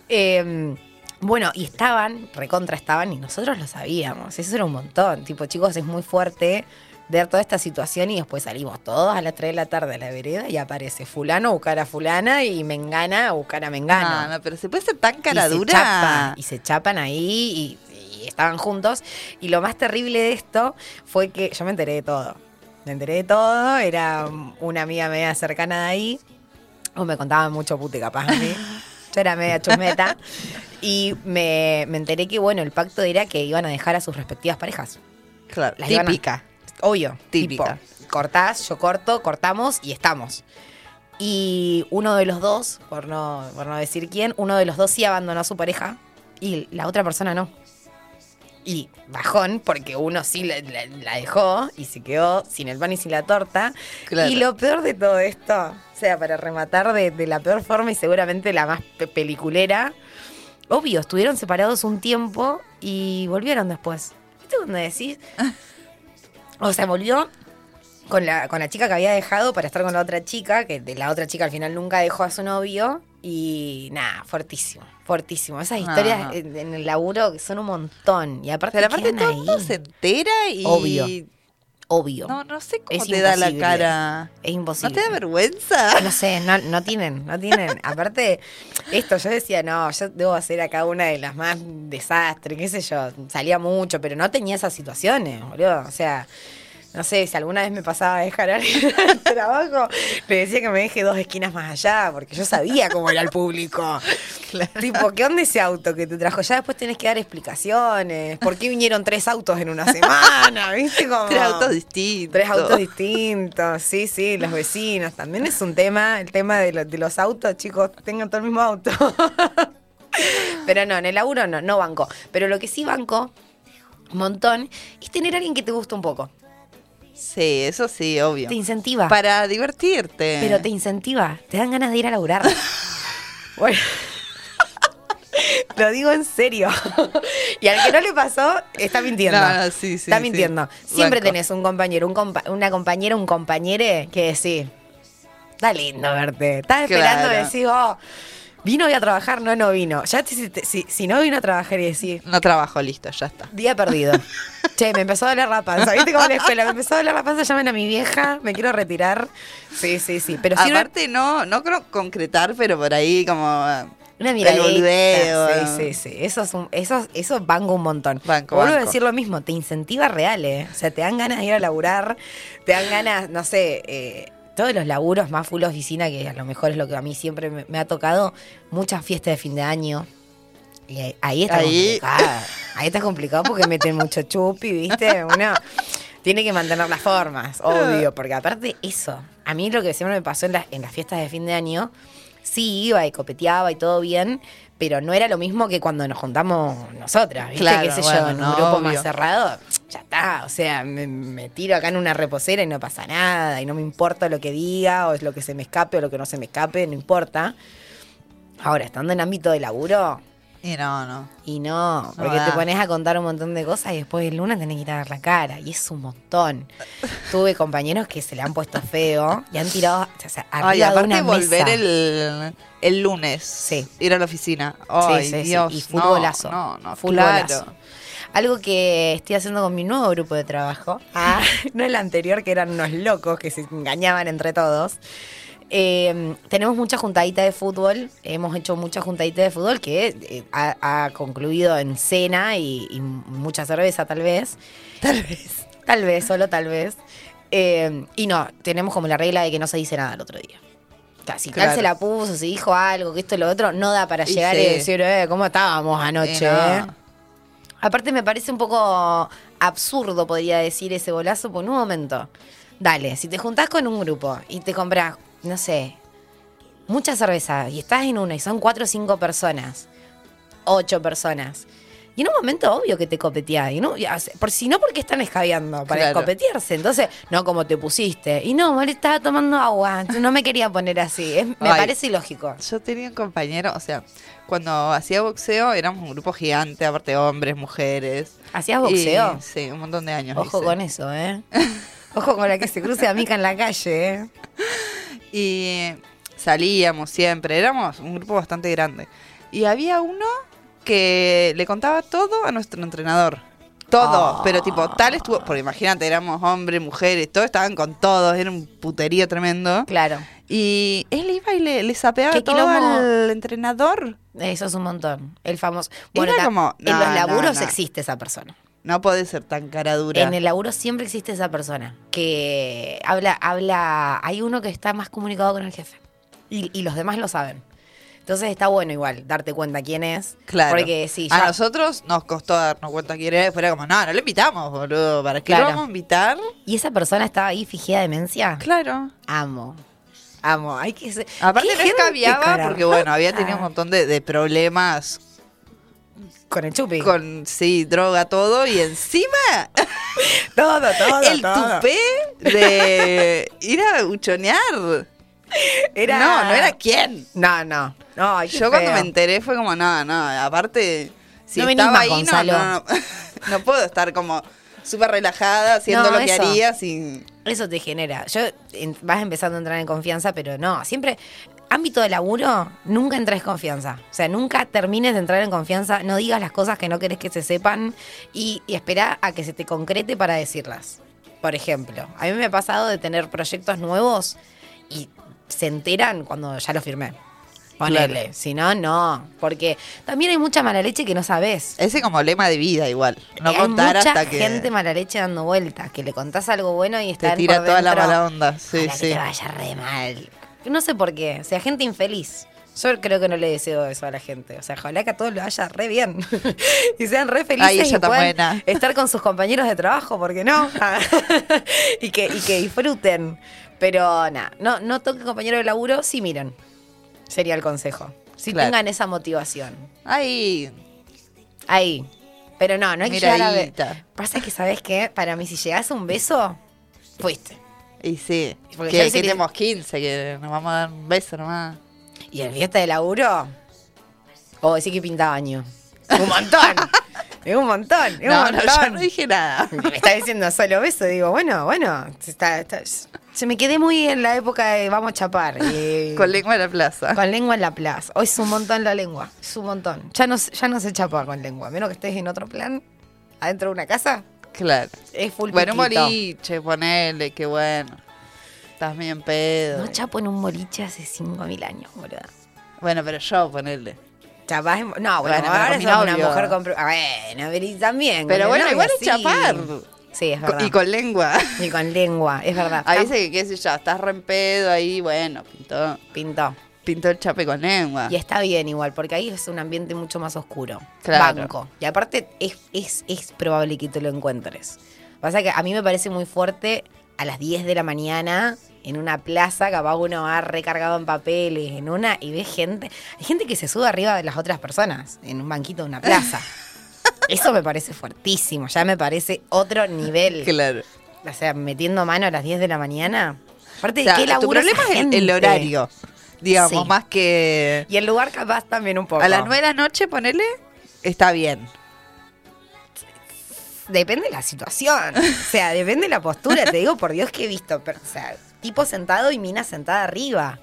Eh, bueno, y estaban, recontra estaban, y nosotros lo sabíamos, eso era un montón. Tipo, chicos, es muy fuerte ver toda esta situación y después salimos todos a las 3 de la tarde a la vereda y aparece fulano a buscar a fulana y mengana a buscar a mengano. No, no, pero se puede ser tan cara y se dura. chapan, y se chapan ahí y, y estaban juntos. Y lo más terrible de esto fue que yo me enteré de todo. me enteré de todo, era una amiga media cercana de ahí, o me contaban mucho pute capaz a mí. Yo era media chusmeta. Y me, me enteré que, bueno, el pacto era que iban a dejar a sus respectivas parejas. Claro, Las iban a- típica. Obvio. Típica. Tipo, cortás, yo corto, cortamos y estamos. Y uno de los dos, por no, por no decir quién, uno de los dos sí abandonó a su pareja y la otra persona no. Y bajón, porque uno sí la, la- la dejó y se quedó sin el pan y sin la torta. Claro. Y lo peor de todo esto, o sea, para rematar de, de la peor forma y seguramente la más pe- peliculera, obvio, estuvieron separados un tiempo y volvieron después. ¿Viste cuando decís? O sea, volvió con la, con la chica que había dejado para estar con la otra chica, que de la otra chica al final nunca dejó a su novio. Y nada, fuertísimo, fuertísimo. Esas historias Ah. en, en el laburo son un montón. Y aparte, Pero aparte todo ahí. mundo se entera y... Obvio. Obvio. No, no sé cómo Es te da la imposible. cara. Es ¿No imposible. te da vergüenza? No sé, no, no tienen, no tienen. Aparte, esto, yo decía, no, yo debo hacer acá una de las más desastres, qué sé yo. Salía mucho, pero no tenía esas situaciones, boludo. O sea, no sé, si alguna vez me pasaba a dejar a alguien al trabajo, le decía que me deje dos esquinas más allá, porque yo sabía cómo era el público. Tipo, ¿qué onda ese auto que te trajo? Ya después tenés que dar explicaciones. ¿Por qué vinieron tres autos en una semana? ¿Viste? Como... Tres autos distintos. Tres autos distintos, sí, sí, los vecinos. También es un tema, el tema de, lo- de los autos, chicos, tengan todo el mismo auto. Pero no, en el laburo no, no banco. Pero lo que sí banco, un montón, es tener a alguien que te gusta un poco. Sí, eso sí, obvio. Te incentiva. Para divertirte. Pero te incentiva, te dan ganas de ir a laburar. bueno. Lo digo en serio. y al que no le pasó, está mintiendo. No, no, sí, sí, Está sí. mintiendo. Siempre Banco. tenés un compañero, un compa- una compañera, un compañere que decís, está lindo verte. Estás esperando Claro. y decís, oh, vino hoy a trabajar, no, no vino. Ya si, si- si no vino a trabajar y decís, No trabajo, listo, ya está. Día perdido. che, me empezó a doler la panza. ¿Viste cómo la escuela? Me empezó a doler la panza, llamen a mi vieja, me quiero retirar. Sí, sí, sí. Pero Aparte, no, no creo concretar, pero por ahí como... una el miradita. Sí, sí, sí. Eso, es un, eso, eso banco un montón. Banco, Vuelvo a decir lo mismo, te incentiva real, ¿eh? O sea, te dan ganas de ir a laburar, te dan ganas, no sé, eh, todos los laburos más full oficina, que a lo mejor es lo que a mí siempre me, me ha tocado, muchas fiestas de fin de año. Y ahí, ahí está Ahí. complicado. Ahí está complicado porque meten mucho chupi, ¿viste? Uno tiene que mantener las formas, obvio. Porque aparte, eso. A mí lo que siempre me pasó en, las- en las fiestas de fin de año, sí iba y copeteaba y todo bien, pero no era lo mismo que cuando nos juntamos nosotras, ¿viste? Claro, ¿Qué sé yo? En un no, grupo obvio. más cerrado, ya está. O sea, me, me tiro acá en una reposera y no pasa nada. Y no me importa lo que diga, o es lo que se me escape o lo que no se me escape, no importa. Ahora, estando en ámbito de laburo, Y no, no. y no, porque da. te pones a contar un montón de cosas y después el lunes tenés que ir a ver la cara. Y es un montón. Tuve compañeros que se le han puesto feo y han tirado o sea, arriba Ay, de aparte una volver mesa. el, el lunes. Sí. Ir a la oficina. Ay, sí, sí, sí. Dios. Y full golazo. No, no, full claro. Algo que estoy haciendo con mi nuevo grupo de trabajo. Ah, no el anterior, que eran unos locos que se engañaban entre todos. Eh, tenemos mucha juntadita de fútbol. Hemos hecho mucha juntadita de fútbol que eh, ha, ha concluido en cena y, y mucha cerveza, tal vez. Tal vez. Tal vez, solo tal vez. Eh, y no, tenemos como la regla de que no se dice nada el otro día. O sea, si tal Claro. se la puso, si dijo algo, que esto y lo otro, no da para Y llegar sí. y decir, eh, ¿cómo estábamos anoche? Eh, no. Aparte me parece un poco absurdo, podría decir, ese bolazo por un momento. Dale, si te juntás con un grupo y te compras, no sé, mucha cerveza y estás en una y son cuatro o cinco personas, ocho personas. Y en un momento obvio que te copeteás. Y no, ya, por si no, porque están escabeando para Claro. escopetearse. Entonces, no como te pusiste. Y no, Mari estaba tomando agua. No me quería poner así. Es- me Ay. parece ilógico. Yo tenía un compañero, o sea, cuando hacía boxeo éramos un grupo gigante, aparte hombres, mujeres. ¿Hacías boxeo? Y, sí, un montón de años. Ojo hice. con eso, ¿eh? Ojo con la que se cruce a Mica en la calle, ¿eh? Y salíamos siempre, éramos un grupo bastante grande. Y había uno que le contaba todo a nuestro entrenador. Todo, Ah. pero tipo, tal estuvo, porque imagínate, éramos hombres, mujeres, todos estaban con todos, era un puterío tremendo. Claro. Y él iba y le, le sapeaba ¿Qué todo quilombo? al entrenador. Eso es un montón. El famoso. Era ta- como, en los laburos no. existe esa persona. No podés ser tan cara dura. En el laburo siempre existe esa persona que habla, habla, hay uno que está más comunicado con el jefe y, y los demás lo saben. Entonces está bueno igual darte cuenta quién es. Claro. Porque sí, A ya, nosotros nos costó darnos cuenta quién era. Fuera como, no, no lo invitamos, boludo. ¿Para qué Claro. lo vamos a invitar? y esa persona estaba ahí fingida demencia. Claro. Amo. Amo. Hay que ser. Aparte ¿Qué no escabiaba porque, bueno, había tenido un Ah, montón de, de problemas Con el chupi. con, sí, droga, todo. Y encima, todo, todo. el todo. tupé de ir a buchonear. Era... No, no era quién. No, no. No, Yo cuando me enteré fue como, no, no, aparte, si No estaba ahí, no, Gonzalo. no, no, puedo estar como súper relajada haciendo lo que eso. haría sin... Eso te genera. Yo en- vas empezando a entrar en confianza, pero no, siempre ámbito de laburo, nunca entres en confianza. O sea, nunca termines de entrar en confianza, no digas las cosas que no querés que se sepan y, y espera a que se te concrete para decirlas. Por ejemplo, a mí me ha pasado de tener proyectos nuevos y se enteran cuando ya los firmé. Ponele. Claro. Si no, no. Porque también hay mucha mala leche que no sabes. Ese como lema de vida igual, no hay contar mucha hasta que gente mala leche dando vueltas, que le contás algo bueno y está te tira toda la mala onda. Sí, Ojalá que sí. te vaya re mal. No sé por qué. O sea, gente infeliz. Yo creo que no le deseo eso a la gente. O sea, ojalá que a todos lo vaya re bien. y sean re felices Ay, ella y puedan buena. estar con sus compañeros de trabajo, porque no. y, que, y que disfruten. Pero nada, no, no toquen compañeros de laburo, sí miren. Sería el consejo. Si Claro. tengan esa motivación. Ay, Ahí. Pero no, no hay que llegar a miradita. Pasa que, ¿sabes qué? Para mí, si llegas a un beso, fuiste. Y sí, Porque que, ya que tenemos 15, que nos vamos a dar un beso nomás. ¿Y el fiesta de laburo? O decir que pinta baño. Un montón. es un montón. Es No, un no, yo no dije nada. Me está diciendo solo beso. Digo, bueno, bueno. Está, está- se me quedé muy en la época de vamos a chapar. y- Con lengua en la plaza. Con lengua en la plaza. Hoy es un montón la lengua. Es un montón. Ya no, ya no se chapa con lengua. Menos que estés en otro plan, adentro de una casa, Claro. es full Bueno, un boliche, ponele, qué bueno. Estás bien pedo. No chapo en un boliche hace 5.000 años, boludo. Bueno, pero yo ponele. Chapás en- No, bueno, ahora sos una mujer con... Ah, Bueno, y también. Pero bueno, igual es chapar. Sí, es verdad. Y con lengua. Y con lengua, es verdad. A veces que, qué sé yo, estás re en pedo ahí, bueno, pintó, Pintó. pintó el chape con lengua. Y está bien igual, porque ahí es un ambiente mucho más oscuro. Claro. Banco. Y aparte es, es, es probable que te lo encuentres. Pasa que a mí me parece muy fuerte a las 10 de la mañana en una plaza, capaz uno va recargado en papeles, en una, y ve gente. Hay gente que se sube arriba de las otras personas en un banquito de una plaza. Eso me parece fuertísimo, ya me parece otro nivel. Claro. O sea, metiendo mano a las 10 de la mañana. Aparte, O sea, ¿qué tu problema es el, horario, digamos, Sí. más que Y el lugar capaz también un poco. a las 9 de la noche, ponele, está bien. Depende de la situación. O sea, depende de la postura. Te digo, por Dios que he visto. pero, o sea, tipo sentado y mina sentada arriba.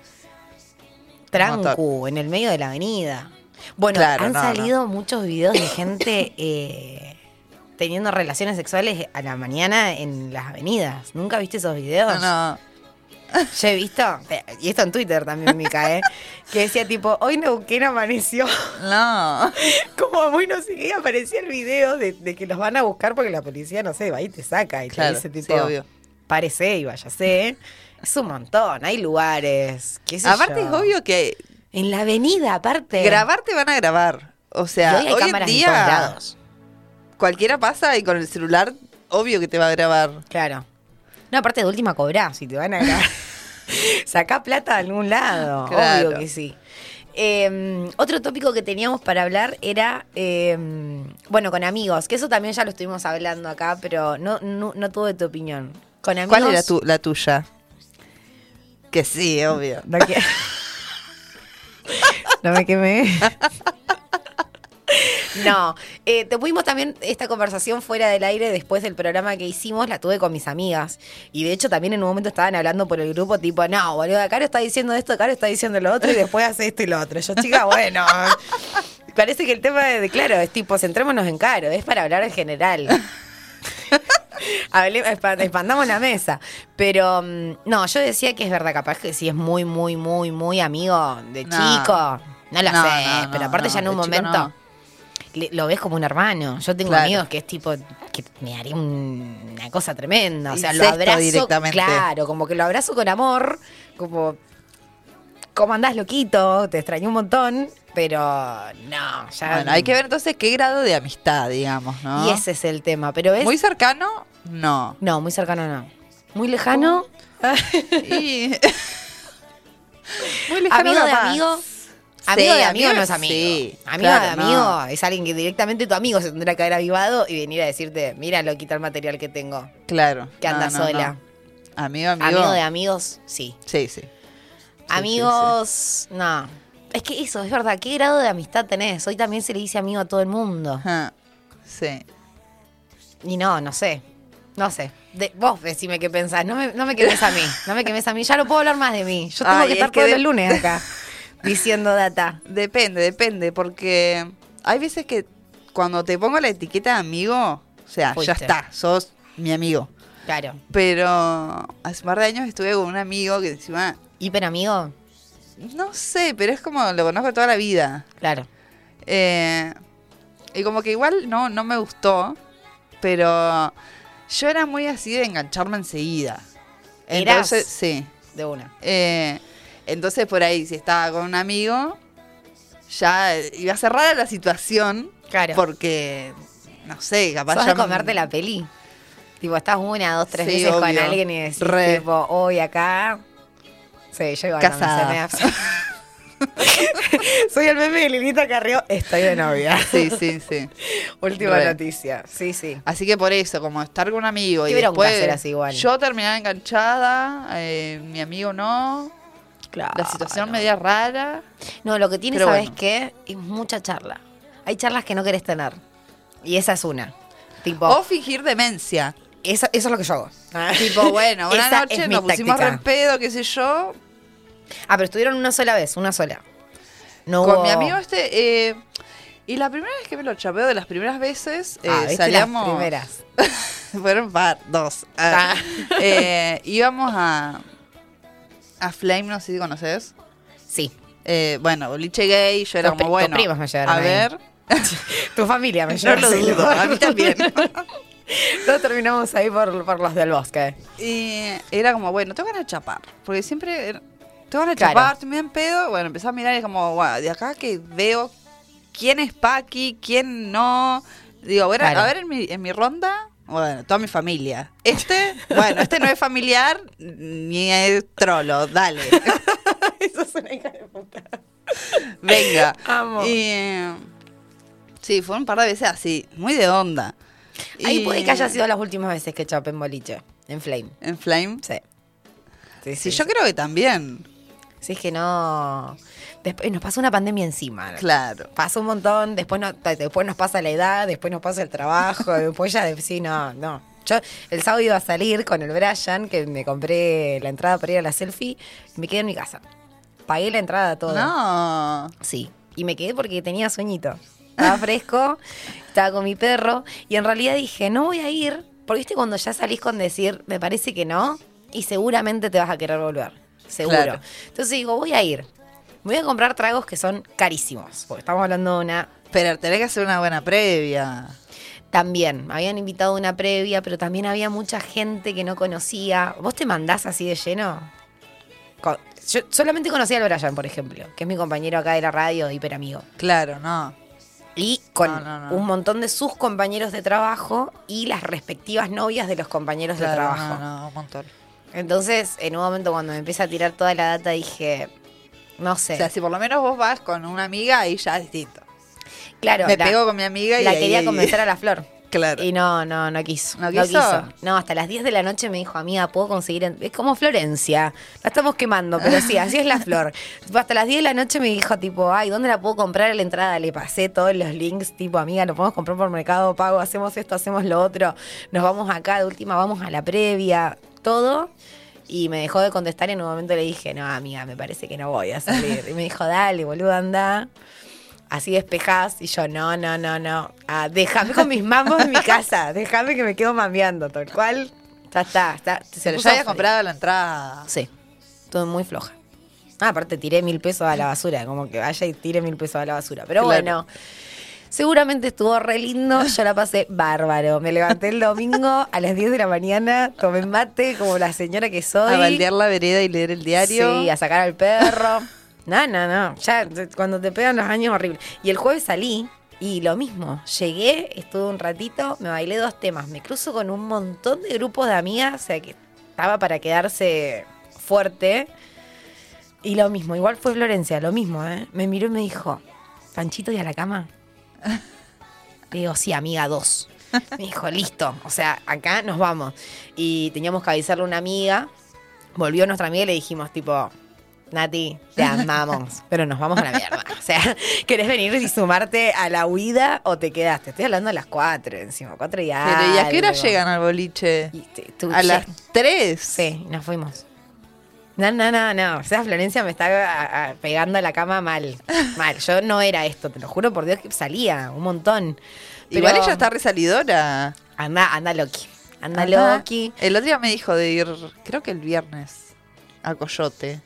Trancu, en el medio de la avenida. Bueno, Claro, han no, salido muchos videos de gente eh, teniendo relaciones sexuales a la mañana en las avenidas. ¿Nunca viste esos videos? No, Yo he visto, y esto en Twitter también, Mica, ¿eh? que decía tipo, hoy Neuquén amaneció no. como muy no sé qué, aparecía el video de, de que los van a buscar porque la policía, no sé, va y te saca y Claro, te dice sí, tipo, obvio. párese y váyase. Es un montón, hay lugares, qué sé Aparte yo. es obvio que En la avenida, aparte. grabar te van a grabar. O sea, hoy hay hoy en cámaras en todos día cualquiera pasa y con el celular, obvio que te va a grabar. Claro. No, aparte de última cobrá, si te van a grabar. Sacá plata de algún lado, Claro. obvio que sí. Eh, otro tópico que teníamos para hablar era, eh, bueno, con amigos, que eso también ya lo estuvimos hablando acá, pero no, no, no tuve tu opinión. Con amigos. ¿Cuál era tu, la tuya? Que sí, obvio. No, que- No me quemé. No, eh, tuvimos también esta conversación fuera del aire después del programa que hicimos, la tuve con mis amigas. Y de hecho también en un momento estaban hablando por el grupo, tipo, no, boludo, Caro está diciendo esto, Caro está diciendo lo otro y después hace esto y lo otro. Yo, chica, bueno. Parece que el tema de, claro, es tipo, centrémonos en Caro, es para hablar en general. Expandamos la mesa. Pero mm, no, yo decía que es verdad, capaz que si es muy, muy, muy, muy amigo de No. chico, no lo No, sé, no, pero aparte ya en un momento le- lo ves como un hermano. Yo tengo Claro. amigos que es tipo, que me haría un- una cosa tremenda. O sea, lo abrazo directamente. Claro, como que lo abrazo con amor, como. ¿Cómo andás, loquito? Te extrañé un montón, pero no, ya. Bueno, hay que ver entonces qué grado de amistad, digamos, ¿no? Y ese es el tema. Pero es. Muy cercano, no. No, muy cercano no. Muy lejano. Y... Muy lejano Amigo de capaz. Amigo. Sí, de amigo amigo no es amigo. sí, amigo claro, de amigo no. es alguien que directamente tu amigo se tendrá que haber avivado y venir a decirte, mira, lo quita el material que tengo. Claro. Que anda no, no, sola. Amigo, amigo. Amigo de amigos, sí. Sí, sí. Amigos, no. Es que eso, es verdad. ¿Qué grado de amistad tenés? Hoy también se le dice amigo a todo el mundo. Sí. Y no, no sé. No sé. De- vos decime qué pensás. No me, no me quemes a mí. No me quemes a mí. Ya no puedo hablar más de mí. Yo tengo Ay, que es estar que todos de- los lunes acá diciendo data. Depende, depende, porque hay veces que cuando te pongo la etiqueta de amigo, o sea, Fuiste. ya está, sos mi amigo. Claro. Pero hace un par de años estuve con un amigo que encima, ¿Hiper amigo? no sé, pero es como lo conozco toda la vida. Claro. Eh, y como que igual no, no me gustó, pero yo era muy así de engancharme enseguida. ¿Eras? Entonces, sí. De una. Eh, entonces por ahí, si estaba con un amigo, ya iba a ser rara la situación. Claro. Porque, no sé, capaz Sos ya de comerte la peli. Tipo, estás una, dos, tres Sí, veces con alguien y decís, Re. tipo, hoy acá. Sí, yo igual Casada. hace- Soy el meme de Lilita Carrió, estoy de novia. Sí, sí, sí. Última Re. noticia. Sí, sí. Así que por eso, como estar con un amigo y después así igual. yo terminaba enganchada, eh, mi amigo no, Claro. la situación media rara. No, lo que tiene, Pero ¿sabes bueno. qué? Es mucha charla. Hay charlas que no querés tener. Y esa es una. Tipo, O fingir demencia. eso, eso es lo que yo hago. Tipo, bueno, una Esa noche es mi nos pusimos táctica. en pedo, qué sé yo. Ah, pero estuvieron una sola vez, una sola. No Con hubo- mi amigo este. eh, y la primera vez que me lo chapeo de las primeras veces, eh, Ah, ¿viste salíamos. las primeras. Fueron par, dos. Ah. Ah. Eh, íbamos a. A Flame, no sé si conoces. Sí. Eh, bueno, boliche gay, yo era Tus pri- como tus bueno. primos me llevaron A ahí. ver. Tu familia me No lo dudo, a mí también. Todos terminamos ahí por, por los del bosque. Y era como, bueno, tengo ganas de chapar. Porque siempre. era- Tengo ganas de Claro. chapar, medio en pedo. Bueno, empecé a mirar y es como, bueno, de acá que veo quién es Paqui, quién no. Digo, Claro. a ver en mi, en mi ronda. Bueno, toda mi familia. Este, bueno, este no es familiar ni es trolo, dale. Eso es una hija de puta. Venga. Amo. Y, eh, sí, fue un par de veces así, muy de onda. Ahí Y- puede que haya sido las últimas veces que chapé en boliche. En Flame. En Flame. Sí. Sí, Sí, yo creo que también. Sí, es que no. Después nos pasó una pandemia encima. Claro. Pasó un montón, después, no, después nos pasa la edad, después nos pasa el trabajo, después ya de, sí, no, no. Yo el sábado iba a salir con el Brian, que me compré la entrada para ir a la selfie, y me quedé en mi casa. Pagué la entrada todo. No. Sí. Y me quedé porque tenía sueñito. Estaba fresco, estaba con mi perro, y en realidad dije, no voy a ir, porque viste cuando ya salís con decir, me parece que no, y seguramente te vas a querer volver. Seguro. Claro. Entonces digo, voy a ir. Me voy a comprar tragos que son carísimos, porque estamos hablando de una Pero tenés que hacer una buena previa. también, me habían invitado una previa, pero también había mucha gente que no conocía. ¿Vos te mandás así de lleno? Yo solamente conocía al Brian, por ejemplo, que es mi compañero acá de la radio, de hiper amigo. Claro, no. Y con No, no, no. un montón de sus compañeros de trabajo y las respectivas novias de los compañeros de trabajo. No, no, un montón. Entonces, en un momento cuando me empieza a tirar toda la data, dije, no sé. O sea, si por lo menos vos vas con una amiga, ahí ya es distinto. claro, Me la, pego con mi amiga y la ahí- quería convencer a la flor. Claro. Y no, no, no quiso. ¿No quiso? No, hasta las 10 de la noche me dijo, amiga, ¿puedo conseguir? en-?" Es como Florencia. La estamos quemando, pero sí, así es la flor. Hasta las 10 de la noche me dijo, tipo, ay, ¿dónde la puedo comprar la entrada? Le pasé todos los links, tipo, amiga, lo podemos comprar por Mercado Pago, hacemos esto, hacemos lo otro. Nos vamos acá, de última, vamos a la previa, todo. Y me dejó de contestar y en un momento le dije, no, amiga, me parece que no voy a salir. Y me dijo, dale, boludo, anda. Así despejás. Y yo, no, no, no, no. Ah, déjame con mis mambos en mi casa. Déjame que me quedo mameando, tal cual. Ya está. está se puso ya había comprado la entrada. Sí. Estuve muy floja. Ah, aparte tiré mil pesos a la basura. Como que vaya y tire mil pesos a la basura. Pero Claro. bueno. Seguramente estuvo re lindo, yo la pasé bárbaro. Me levanté el domingo a las 10 de la mañana, tomé mate como la señora que soy. A baldear la vereda y leer el diario. Sí, a sacar al perro. No, no, no. Ya cuando te pegan los años horrible. Y el jueves salí y lo mismo. Llegué, estuve un ratito, me bailé dos temas. Me cruzo con un montón de grupos de amigas, o sea que estaba para quedarse fuerte. Y lo mismo, igual fue Florencia, lo mismo, ¿eh? Me miró y me dijo, Panchito y a la cama. Le digo, sí, amiga, dos. Me dijo, listo, o sea, acá nos vamos. Y teníamos que avisarle a una amiga. Volvió nuestra amiga y le dijimos, tipo, Nati, te amamos, pero nos vamos a la mierda. O sea, ¿querés venir y sumarte a la huida o te quedaste? Estoy hablando a las cuatro encima, cuatro y Pero ¿y a qué hora algo. llegan al boliche? Y te- tú- A las 3. Sí, nos fuimos. No, no, no, no. O sea, Florencia me está a- a- pegando a la cama mal. Mal. Yo no era esto, te lo juro por Dios que salía un montón. Pero Igual ella está resalidora. Anda, anda Loki. Anda Loki. El otro día me dijo de ir, creo que el viernes, a Coyote.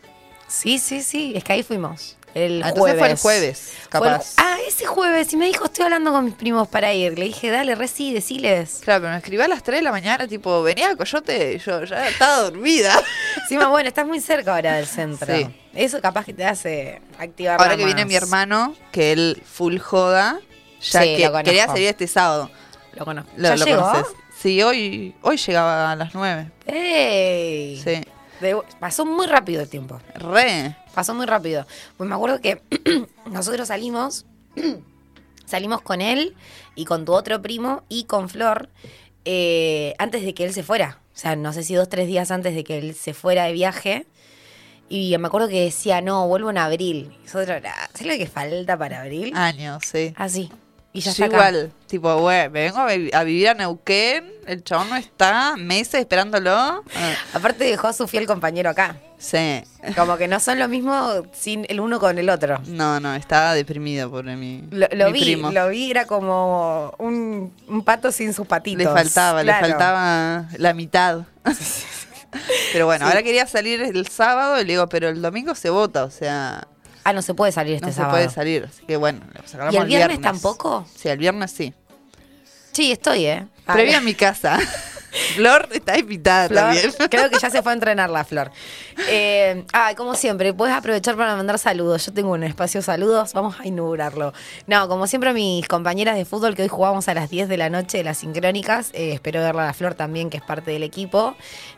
Sí, sí, sí. Es que ahí fuimos. El Ah, jueves. entonces fue el jueves, Fue el- capaz. ah, ese jueves. Y me dijo, estoy hablando con mis primos para ir. Le dije, dale, re sí, deciles. Claro, pero me escribió a las 3 de la mañana, tipo, venía a Coyote y yo ya estaba dormida. Encima, bueno, estás muy cerca ahora del centro. Sí. Eso capaz que te hace activar Ahora que viene mi hermano, que él full joda, ya Sí, que quería salir este sábado. Lo conozco. ¿Ya lo llegó? conoces. Sí, hoy, hoy llegaba a las 9. ¡Ey! Sí. De- pasó muy rápido el tiempo. Re. Pasó muy rápido. Pues me acuerdo que nosotros salimos, salimos con él y con tu otro primo y con Flor eh, antes de que él se fuera. O sea, no sé si dos, tres días antes de que él se fuera de viaje. Y me acuerdo que decía, no, vuelvo en abril. Y nosotros, "Ah, ¿sabes lo que falta para abril? Años, sí. Así. Y ya Yo está acá. igual, tipo, güey, me vengo a, vi- a vivir a Neuquén, el chabón no está, meses esperándolo. Ah, Aparte dejó a su fiel compañero acá. sí. Como que no son lo mismo sin el uno con el otro. No, no, estaba deprimido por mi, Lo, lo mi vi, primo. lo vi, era como un, un pato sin sus patitos. Le faltaba, Claro. le faltaba la mitad. pero bueno, ahora quería salir el sábado y le digo, pero el domingo se vota, o sea, Ah, no se puede salir este no se sábado. puede salir. Así que bueno, lo sacamos ¿Y el el viernes tampoco? Sí, el viernes sí. Sí, estoy, ¿eh? Previo a mi casa. Flor está invitada Flor, también. creo que ya se fue a entrenar la Flor. Eh, ah, como siempre, puedes aprovechar para mandar saludos. Yo tengo un espacio saludos, vamos a inaugurarlo. No, como siempre, mis compañeras de fútbol que hoy jugamos a las 10 de la noche de las sincrónicas. eh, espero verla a la Flor también, que es parte del equipo.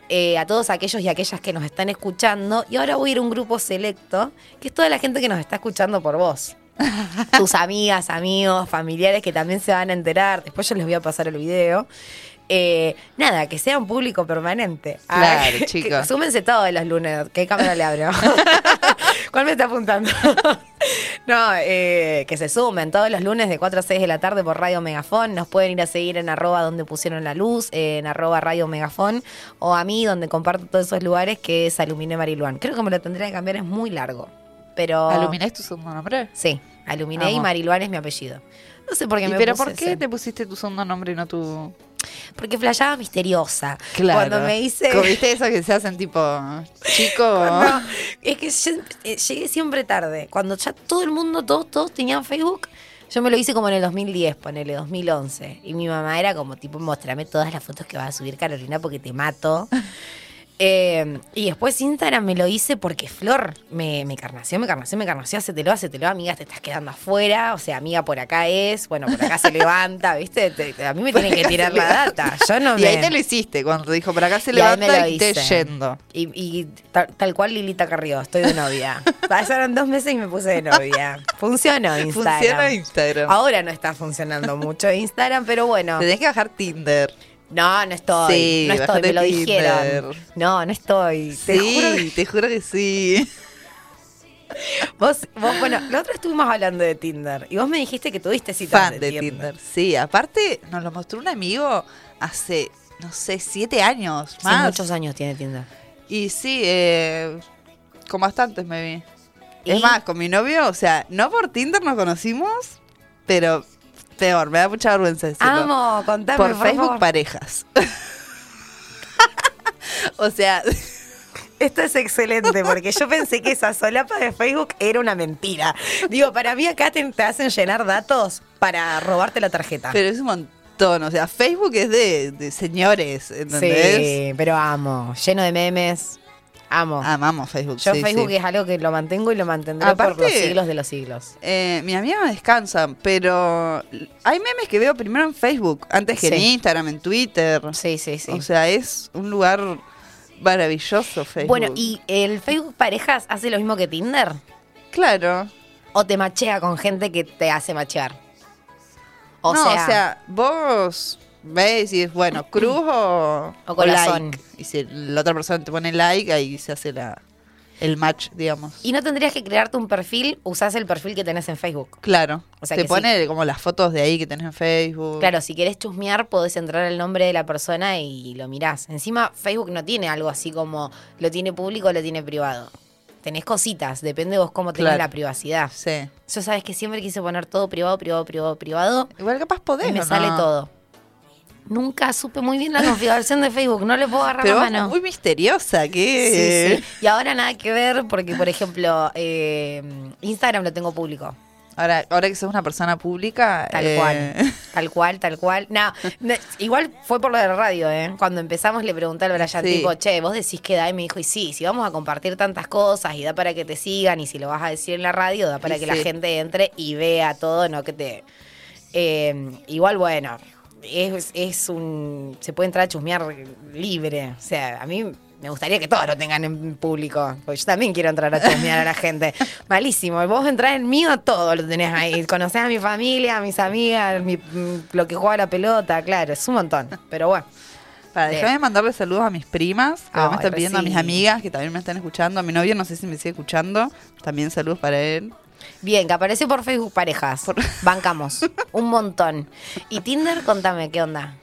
Eh, a todos aquellos y aquellas que nos están escuchando. Y ahora voy a ir a un grupo selecto, que es toda la gente que nos está escuchando por vos. tus amigas, amigos, familiares que también se van a enterar. Después yo les voy a pasar el video. Eh, nada, que sea un público permanente. Claro, chicos. Súmense todos los lunes. ¿Qué cámara le abro? ¿Cuál me está apuntando? no, eh, que se sumen todos los lunes de 4 a 6 de la tarde por Radio Megafón. Nos pueden ir a seguir en arroba donde pusieron la luz, en arroba Radio Megafón, o a mí donde comparto todos esos lugares que es Aluminé Mariluán. Creo que me lo tendría que cambiar, es muy largo. Pero. ¿Aluminé es tu segundo nombre? Sí, Aluminé y. Mariluán es mi apellido. No sé por qué ¿Y me pero puse por qué ese. te pusiste tu segundo nombre y no tu...? Porque flasheaba misteriosa. Cuando me hice... ¿Viste eso que se hacen tipo chico? Es que yo eh, llegué siempre tarde. Cuando ya todo el mundo, todos, todos tenían Facebook, yo me lo hice como en el 2010, ponele, 2011. Y mi mamá era como, tipo, mostrame todas las fotos que vas a subir, Carolina, porque te mato. Eh, y después Instagram me lo hice porque Flor me, me carnació, me carnació, me carnació, hacetelo, hacetelo, amiga, te estás quedando afuera, o sea, amiga por acá es, bueno, por acá se levanta, ¿viste? Te- te- a mí me tienen que tirar la data, yo no Y me... ahí te lo hiciste, cuando te dijo, por acá se Y levanta y te yendo. Y, y tal, tal cual Lilita Carrió, estoy de novia. Pasaron dos meses y me puse de novia. Funcionó Instagram. Funciona Instagram. Ahora no está funcionando mucho Instagram, pero bueno. Tenés que bajar Tinder. No, no estoy. Sí, no estoy, me lo Tinder. dijeron. No, no estoy. Te sí, juro que- te juro que sí. vos, vos, bueno, la otra estuvimos hablando de Tinder y vos me dijiste que tuviste citas Fan de Tinder. Sí, aparte nos lo mostró un amigo hace, no sé, siete años Sí, más. muchos años tiene Tinder. Y sí, eh, con bastantes me vi. ¿Y? Es más, con mi novio, o sea, no por Tinder nos conocimos, pero peor, me da mucha vergüenza decirlo. Amo, contame, por por, Facebook favor. parejas. o sea, Esto es excelente porque yo pensé que esa solapa de Facebook era una mentira. Digo, para mí acá te, te hacen llenar datos para robarte la tarjeta. Pero es un montón. O sea, Facebook es de, de señores, ¿entendés? sí, pero amo. Lleno de memes. Amo. Amamos Facebook. Yo sí, Facebook sí. es algo que lo mantengo y lo mantendré por los siglos de los siglos. Eh, mi amiga descansa, pero hay memes que veo primero en Facebook, antes que en. Instagram, en Twitter. Sí, sí, sí. O sea, es un lugar maravilloso Facebook. bueno, ¿y el Facebook Parejas hace lo mismo que Tinder? Claro. ¿O te machea con gente que te hace machear? O no, sea, o sea, vos ves y es bueno, cruz o, O corazón. like. Y si la otra persona te pone like, ahí se hace la, el match, digamos. y no tendrías que crearte un perfil, usás el perfil que tenés en Facebook. Claro. O sea te que pone como las fotos de ahí que tenés en Facebook. Claro, si querés chusmear, podés entrar al nombre de la persona y lo mirás. Encima, Facebook no tiene algo así como lo tiene público o lo tiene privado. Tenés cositas, depende de vos cómo Claro. la privacidad. Sí. Yo sabes que siempre quise poner todo privado, privado, privado, privado. Igual capaz podés. y me ¿o sale todo. Nunca supe muy bien la configuración de Facebook, no le puedo agarrar Pero la mano. muy misteriosa, Sí, que sí. Y ahora nada que ver porque, por ejemplo, eh, Instagram lo tengo público. Ahora, ahora que sos una persona pública. Tal eh, cual. Tal cual, tal cual. No, no, igual fue por lo de la radio, ¿eh? Cuando empezamos le pregunté al Brian, Sí. tipo, che, vos decís que da, y me dijo, y sí, si vamos a compartir tantas cosas y da para que te sigan, y si lo vas a decir en la radio, da para Y que la sí. gente entre y vea todo, no que te. Eh, igual, bueno, es, es un. Se puede entrar a chusmear libre. O sea, a mí. Me gustaría que todos lo tengan en público, porque yo también quiero entrar a chusmear a la gente. Malísimo, vos entrás en mío, todo lo tenés ahí. Conocés a mi familia, a mis amigas, mi- lo que juega la pelota, claro, es un montón. Pero bueno, Para, Sí. déjame mandarle saludos a mis primas, que Ay, me están pidiendo a mis amigas, que también me están escuchando. A mi novio, no sé si me sigue escuchando. También saludos para él. Bien, que apareció por Facebook parejas. Por- Bancamos, un montón. Y Tinder, contame, ¿qué onda?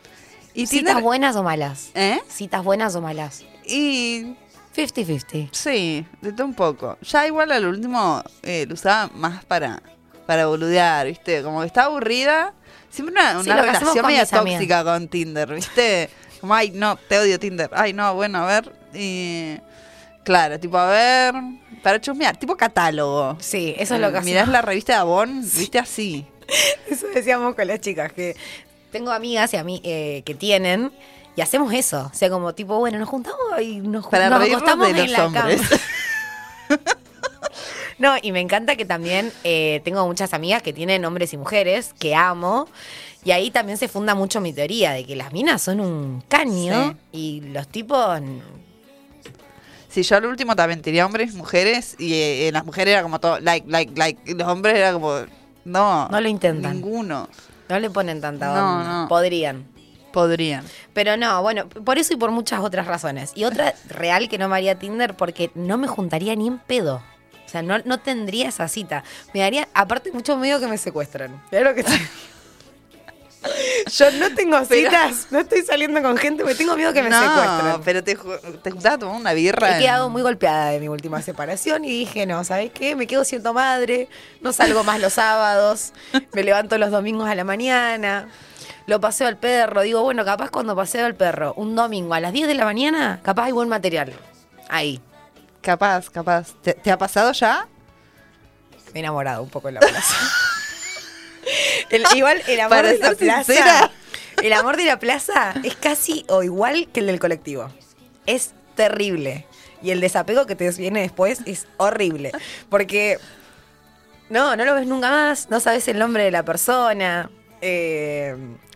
Y ¿Citas Tinder- buenas o malas? ¿Eh? ¿Citas buenas o malas? Y 50-50. sí, de todo un poco. Ya igual al último eh, lo usaba más para, para boludear, ¿viste? Como que estaba aburrida. Siempre una, Sí, relación media tóxica con Tinder, ¿viste? Como, ay, no, te odio Tinder. Ay, no, bueno, a ver. Y claro, tipo, a ver, para chusmear, tipo catálogo. Sí, eso es lo que Mirás hacemos. la revista de Avon, ¿viste? Así. Eso decíamos con las chicas, que tengo amigas y a mí eh, que tienen y hacemos eso. O sea, como tipo, bueno, nos juntamos y nos, Para nos acostamos de en los la hombres. cama. No, y me encanta que también eh, tengo muchas amigas que tienen hombres y mujeres que amo. Y ahí también se funda mucho mi teoría de que las minas son un caño y los tipos. Sí, yo al último también tenía hombres mujeres y eh, las mujeres era como todo like, like, like. Y los hombres era como, no. No lo intentan. Ninguno. No le ponen tanta onda. no. Podrían. Podrían. Pero no, bueno, por eso y por muchas otras razones. Y otra real que no me haría Tinder porque no me juntaría ni en pedo. O sea, no, no tendría esa cita. Me daría, aparte, mucho miedo que me secuestren. Lo que estoy- Yo no tengo Pero- citas, no estoy saliendo con gente, me tengo miedo que me no, secuestren. pero te, te juntaba a tomar una birra. He en- quedado muy golpeada de mi última separación y dije, no, ¿sabes qué? Me quedo siendo madre, no salgo más los sábados, me levanto los domingos a la mañana, lo paseo al perro. Digo, bueno, capaz cuando paseo al perro, un domingo a las 10 de la mañana, capaz hay buen material. Ahí, Capaz, capaz. ¿Te, te ha pasado ya? me he enamorado un poco en la plaza. El- igual el amor Para de la plaza. sincera. El amor de la plaza es casi o igual que el del colectivo. Es terrible. Y el desapego que te viene después es horrible. Porque no, no lo ves nunca más, no sabes el nombre de la persona. Eh,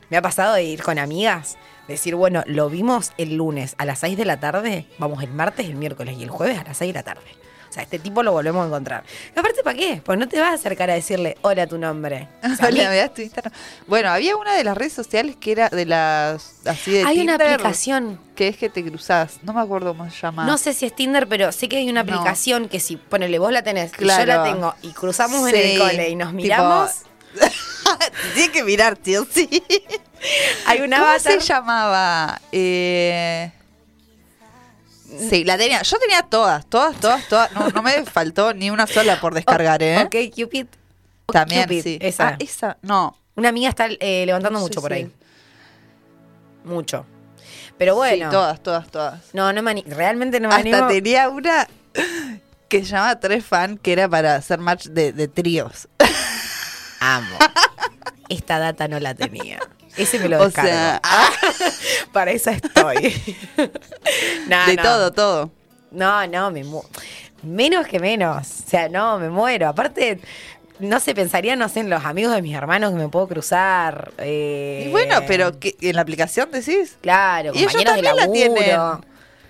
me ha pasado de ir con amigas, decir, bueno, lo vimos el lunes a las 6 de la tarde, vamos el martes, el miércoles y el jueves a las 6 de la tarde. O sea, este tipo lo volvemos a encontrar. Y aparte, ¿para qué? Pues no te vas a acercar a decirle, hola tu nombre. O sea, Hola, veas tu Instagram. Bueno, había una de las redes sociales que era de las así de hay una aplicación, que es que te cruzás. No me acuerdo cómo se llama. no sé si es Tinder, pero sé que hay una No. aplicación que si, ponele, vos la tenés y yo Claro. la tengo y cruzamos en el cole y nos tipo- miramos, Tienes que mirar, tío, sí. hay una ¿Cómo avatar. se llamaba? Eh... Sí, la tenía. Yo tenía todas, todas, todas, todas. No, no me faltó ni una sola por descargar, ¿eh? Ok, Cupid. También, Cupid, sí. Esa. Ah, esa. No. Una amiga está eh, levantando No mucho por ahí. Mucho. Pero bueno. Sí, todas, todas, todas. No, no me ani- realmente no me Hasta animo. tenía una que se llamaba Tres Fan, que era para hacer match de, de tríos. Amo. esta data no la tenía. Ese me lo O descargo. sea, Para eso estoy. No, de no. todo, todo. No, no, me mu- menos que menos. O sea, no, me muero. Aparte, no se pensaría, no sé, en los amigos de mis hermanos que me puedo cruzar. eh, Y bueno, pero que en la aplicación decís. Claro, Y ellos compañeros de también la laburo. tienen.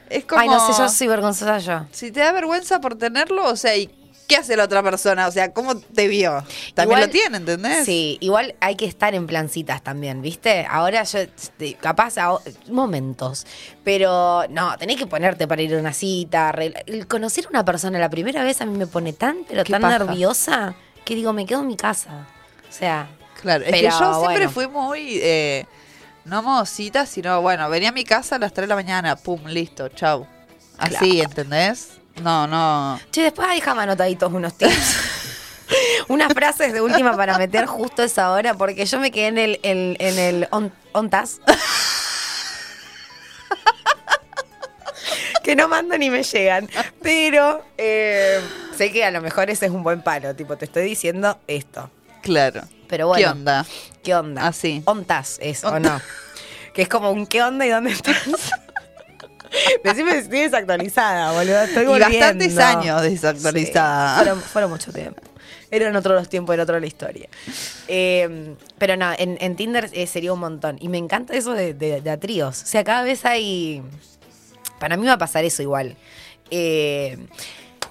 Es como. Ay, no sé, yo soy vergonzosa yo. Si te da vergüenza por tenerlo, o sea, ¿y qué hace la otra persona? O sea, ¿cómo te vio? También Igual- lo tiene, ¿entendés? Sí, igual hay que estar en plancitas también, ¿viste? Ahora yo, este, capaz, a- momentos. Pero no, tenés que ponerte para ir a una cita. El conocer a una persona la primera vez a mí me pone tan, pero tan paja. nerviosa que digo, me quedo en mi casa. O sea, Claro, es que yo siempre bueno. fui muy. Eh, no modo cita, sino, bueno, venía a mi casa a las 3 de la mañana, pum, listo, chau. Así, ¿entendés? No, no. che, después ahí déjame anotaditos unos tips. Unas frases de última para meter justo esa hora, porque yo me quedé en el, en, en el on, ontas. que no mando ni me llegan. Pero eh, sé que a lo mejor ese es un buen palo. Tipo, te estoy diciendo esto. Claro. Pero bueno. ¿Qué onda? ¿Qué onda? Así. Ontas es, ¿o no? Que es como un ¿qué onda y dónde estás? Decime si estoy desactualizada, boludo. Estoy Y volviendo. bastantes años desactualizada. Sí, fueron, fueron mucho tiempo. Eran otros los tiempos, era otra la historia. Eh, pero no, en, en Tinder eh, sería un montón. Y me encanta eso de, de, de a tríos. O sea, cada vez hay. Para mí va a pasar eso igual. Eh,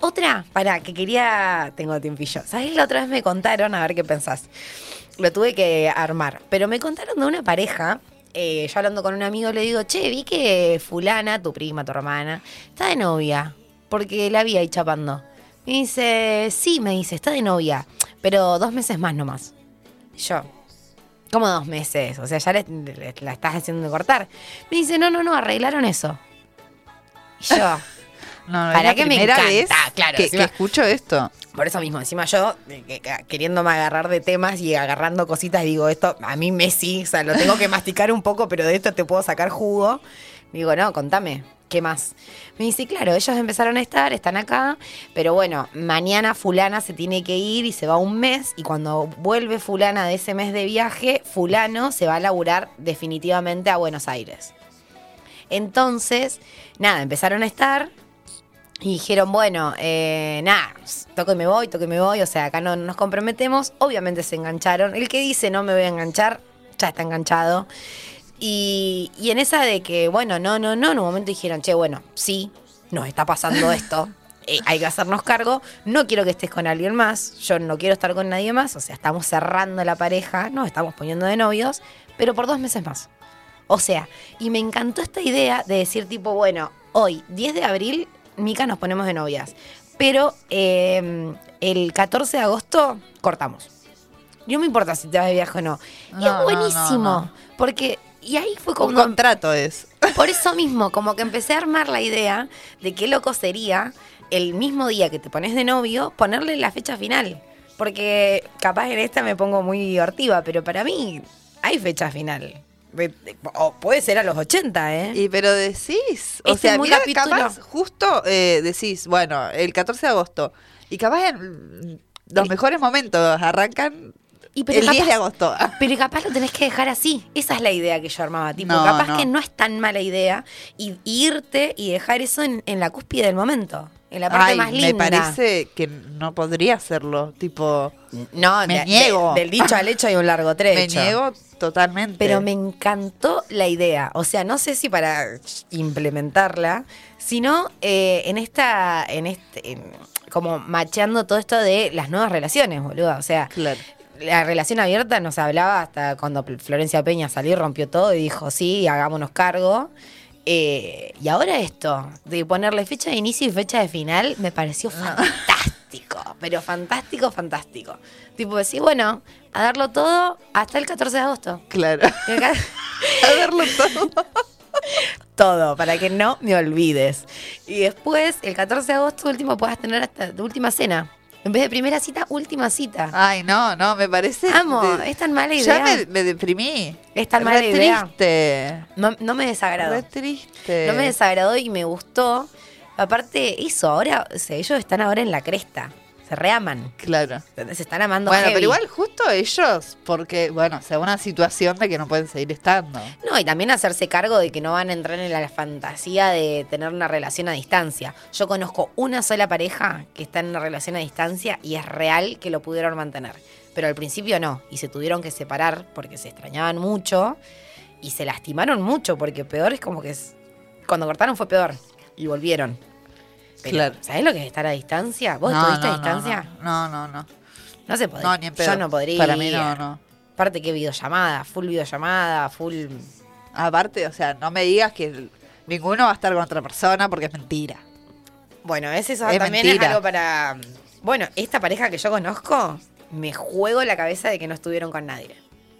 otra, para que quería. Tengo tiempillo. ¿Sabes? La otra vez me contaron, a ver qué pensás. Lo tuve que armar. Pero me contaron de una pareja. Eh, yo hablando con un amigo le digo, che, vi que Fulana, tu prima, tu hermana, está de novia. Porque la vi ahí chapando. Me dice, sí, me dice, está de novia. Pero dos meses más nomás. Y yo, ¿cómo dos meses? O sea, ya la estás haciendo cortar. Me dice, no, no, no, arreglaron eso. Y yo, No, Para que me encanta, vez claro, que, encima- que escucho esto. por eso mismo, encima yo, que- que- queriéndome agarrar de temas y agarrando cositas, digo, esto a mí me sí, o sea, lo tengo que masticar un poco, pero de esto te puedo sacar jugo. Digo, no, contame, ¿qué más? Me dice, claro, ellos empezaron a estar, están acá, pero bueno, mañana fulana se tiene que ir y se va un mes, y cuando vuelve fulana de ese mes de viaje, fulano se va a laburar definitivamente a Buenos Aires. Entonces, nada, empezaron a estar, y dijeron, bueno, eh, nada, toco y me voy, toco y me voy, o sea, acá no nos comprometemos. Obviamente se engancharon. El que dice no me voy a enganchar, ya está enganchado. Y, y en esa de que, bueno, no, no, no, en un momento dijeron, che, bueno, sí, nos está pasando esto. eh, hay que hacernos cargo. No quiero que estés con alguien más. Yo no quiero estar con nadie más. O sea, estamos cerrando la pareja, nos estamos poniendo de novios, pero por dos meses más. O sea, y me encantó esta idea de decir tipo, bueno, hoy, 10 de abril, Mica nos ponemos de novias. Pero eh, el 14 de agosto cortamos. No me importa si te vas de viaje o no. Y es buenísimo. no, no. Porque, y ahí fue Un como... contrato es. Por eso mismo, como que empecé a armar la idea de qué loco sería el mismo día que te pones de novio, ponerle la fecha final. Porque capaz en esta me pongo muy divertida, pero para mí hay fecha final. O puede ser a los 80, ¿eh? Y pero decís, o Este sea, mira, capítulo. capaz justo eh, decís, bueno, el 14 de agosto. Y capaz en los El- mejores momentos arrancan Y pero el 10 de capaz- agosto. Pero capaz lo tenés que dejar así. Esa es la idea que yo armaba. Tipo, No, capaz no. que no es tan mala idea y, y irte y dejar eso en, en la cúspide del momento. En la parte Ay, más linda. me parece que no podría hacerlo. Tipo, No, Me de- niego. de- del dicho al hecho hay un largo me trecho. niego totalmente. Pero me encantó la idea. O sea, no sé si para implementarla, sino eh, en esta, en este, en- como macheando todo esto de las nuevas relaciones, boludo. O sea, Claro. la relación abierta nos hablaba hasta cuando Florencia Peña salió y rompió todo y dijo, sí, hagámonos cargo. Eh, y ahora esto, de ponerle fecha de inicio y fecha de final, me pareció fantástico. Pero fantástico, fantástico. Tipo decir, bueno, a darlo todo hasta el 14 de agosto. Claro. Acá- a verlo todo. todo, para que no me olvides. Y después, el 14 de agosto último, puedas tener hasta tu última cena. En vez de primera cita, última cita. Ay, no, no, me parece. Amo, de- es tan mala Ya idea. me, me deprimí. Es tan Re mala idea. triste. No, no me desagradó. Re triste. No me desagradó y me gustó. Aparte, eso, ahora, o sea, ellos están ahora en la cresta. Se reaman. Claro. Se están amando Bueno, heavy. pero igual justo ellos, porque, bueno, se da una situación de que no pueden seguir estando. No, y también hacerse cargo de que no van a entrar en la fantasía de tener una relación a distancia. Yo conozco una sola pareja que está en una relación a distancia y es real que lo pudieron mantener. Pero al principio no, y se tuvieron que separar porque se extrañaban mucho y se lastimaron mucho, porque peor es como que es- cuando cortaron fue peor y volvieron. Pero, Claro. ¿Sabés lo que es estar a distancia? ¿Vos no, estuviste no, a distancia? No, no, no. No, se podría. No, ni en pedo. Yo no podría. Para mí no, no. Aparte que videollamada, full videollamada, full... Aparte, o sea, no me digas que ninguno va a estar con otra persona porque es mentira. Bueno, es eso Es también mentira. es algo para. Bueno, esta pareja que yo conozco, me juego la cabeza de que no estuvieron con nadie.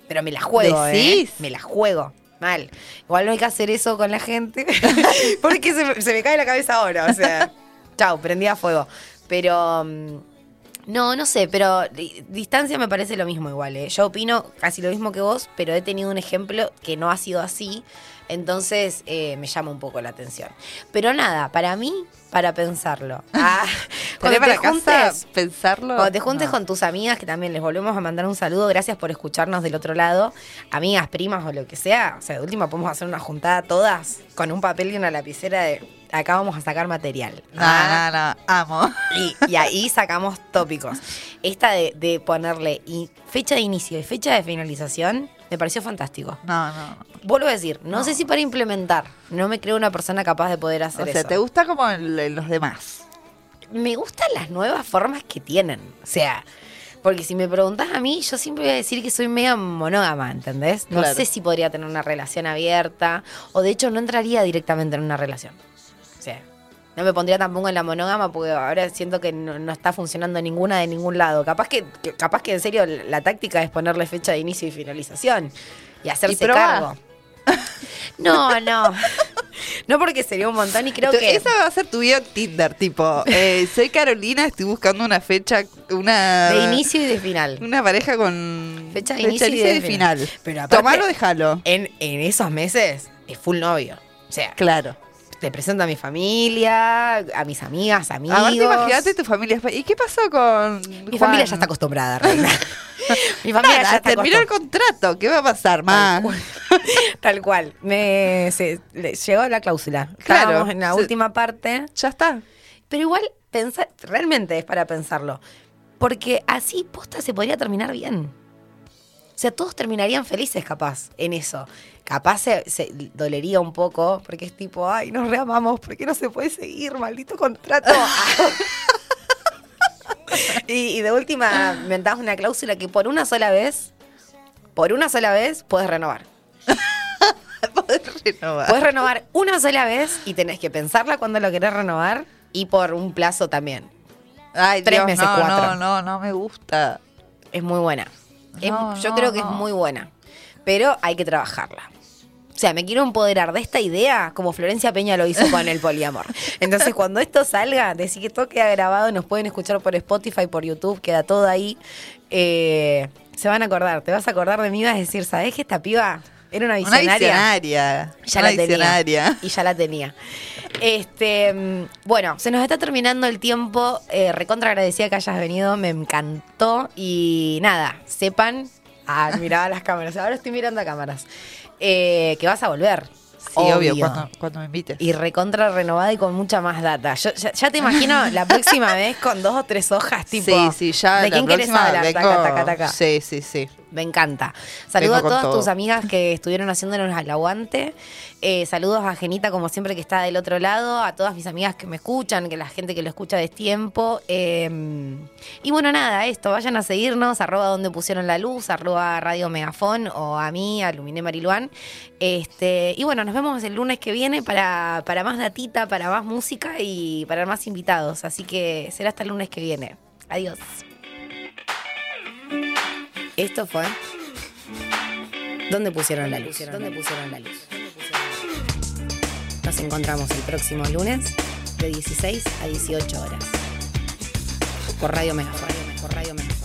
Pero me la juego, ¿Decís? ¿eh? Me la juego. Mal. Igual no hay que hacer eso con la gente. porque se, se me cae la cabeza ahora. O sea, chau, prendí a fuego. Pero. mm, No, no sé, pero di- distancia me parece lo mismo igual. ¿eh? Yo opino casi lo mismo que vos, pero he tenido un ejemplo que no ha sido así. Entonces eh, me llama un poco la atención. Pero nada, para mí, para pensarlo. Ah, cuando ¿Tenés te para casa juntes, pensarlo? cuando te juntes No. con tus amigas, que también les volvemos a mandar un saludo, gracias por escucharnos del otro lado, amigas, primas o lo que sea. O sea, de última podemos hacer una juntada todas con un papel y una lapicera de acá vamos a sacar material. No, Ah, no, no. Amo. y, y ahí sacamos tópicos. Esta de, de ponerle y fecha de inicio y fecha de finalización me pareció fantástico. No, no. no. Vuelvo a decir, no, sé si para implementar, no me creo una persona capaz de poder hacer O sea, eso. ¿te gusta como el- los demás? me gustan las nuevas formas que tienen. O sea, porque si me preguntas a mí, yo siempre voy a decir que soy media monógama, ¿entendés? No Claro. sé si podría tener una relación abierta o de hecho no entraría directamente en una relación. No me pondría tampoco en la monógama porque ahora siento que no, no está funcionando ninguna de ningún lado. Capaz que, que- capaz que en serio la táctica es ponerle fecha de inicio y finalización y hacerse probá. cargo. No, no. No porque sería un montón y creo que... Esa va a ser tu en Tinder, tipo, eh, soy Carolina, estoy buscando una fecha, una... De inicio y de final. Una pareja con... Fecha de inicio y de final. final. Pero aparte- Tomalo, déjalo. En, en esos meses es full novio. O sea, Claro. Te presento a mi familia, a mis amigas, amigos. Aparte, imagínate tu familia. ¿Y qué pasó con Mi familia ya está acostumbrada, reina. mi familia Nada, ya está terminó el contrato. ¿Qué va a pasar, más? Tal cual. Me, se- le- llegó la cláusula. Claro. Estábamos en la Se- última parte. Ya está. Pero igual, pensar, realmente es para pensarlo. Porque así posta se podría terminar bien. O sea, todos terminarían felices capaz en eso. Capaz se, se dolería un poco, porque es tipo, ay, nos reamamos, ¿por qué no se puede seguir? Maldito contrato. y, y de última, inventás una cláusula que por una sola vez, por una sola vez, puedes renovar. Poder renovar. Puedes renovar una sola vez y tenés que pensarla cuando lo querés renovar y por un plazo también. Ay, tres Dios, meses, no, cuatro. No, no, no me gusta. Es muy buena. Es- No, yo no, creo que no. es muy buena. Pero hay que trabajarla. O sea, me quiero empoderar de esta idea como Florencia Peña lo hizo con el poliamor. Entonces, cuando esto salga, decir que todo queda grabado, nos pueden escuchar por Spotify, por YouTube, queda todo ahí. Eh, se van a acordar, te vas a acordar de mí y vas a decir, ¿sabés que esta piba era una Una visionaria? visionaria. Ya Una la tenía. visionaria. Y ya la tenía. Este, mm, bueno, se nos está terminando el tiempo. Eh, recontra agradecida que hayas venido, me encantó. Y nada, sepan. Ah, miraba las cámaras. Ahora estoy mirando a cámaras. Eh, que vas a volver. Sí, obvio, cuando, cuando me invites. Y recontra renovada y con mucha más data. Yo, ya, ya te imagino la próxima vez con dos o tres hojas, tipo. sí, sí, ya ¿De la quién querés próxima hablar? vengo- Taca, taca, taca. Sí, sí, sí. Me encanta. Saludos a Vengo todas todo. tus amigas que estuvieron haciéndonos al aguante. Eh, saludos a Genita, como siempre, que está del otro lado. A todas mis amigas que me escuchan, que la gente que lo escucha de tiempo. Eh, y bueno, nada, esto. Vayan a seguirnos, arroba donde pusieron la luz, arroba Radio Megafón o a mí, a Luminé Mariluán. Este, y bueno, nos vemos el lunes que viene para, para más datita, para más música y para más invitados. Así que será hasta el lunes que viene. Adiós. Esto fue. ¿Dónde pusieron la luz? ¿Dónde pusieron la luz? Nos encontramos el próximo lunes de 16 a 18 horas. Por Radio Megafon. Por Radio Megafon.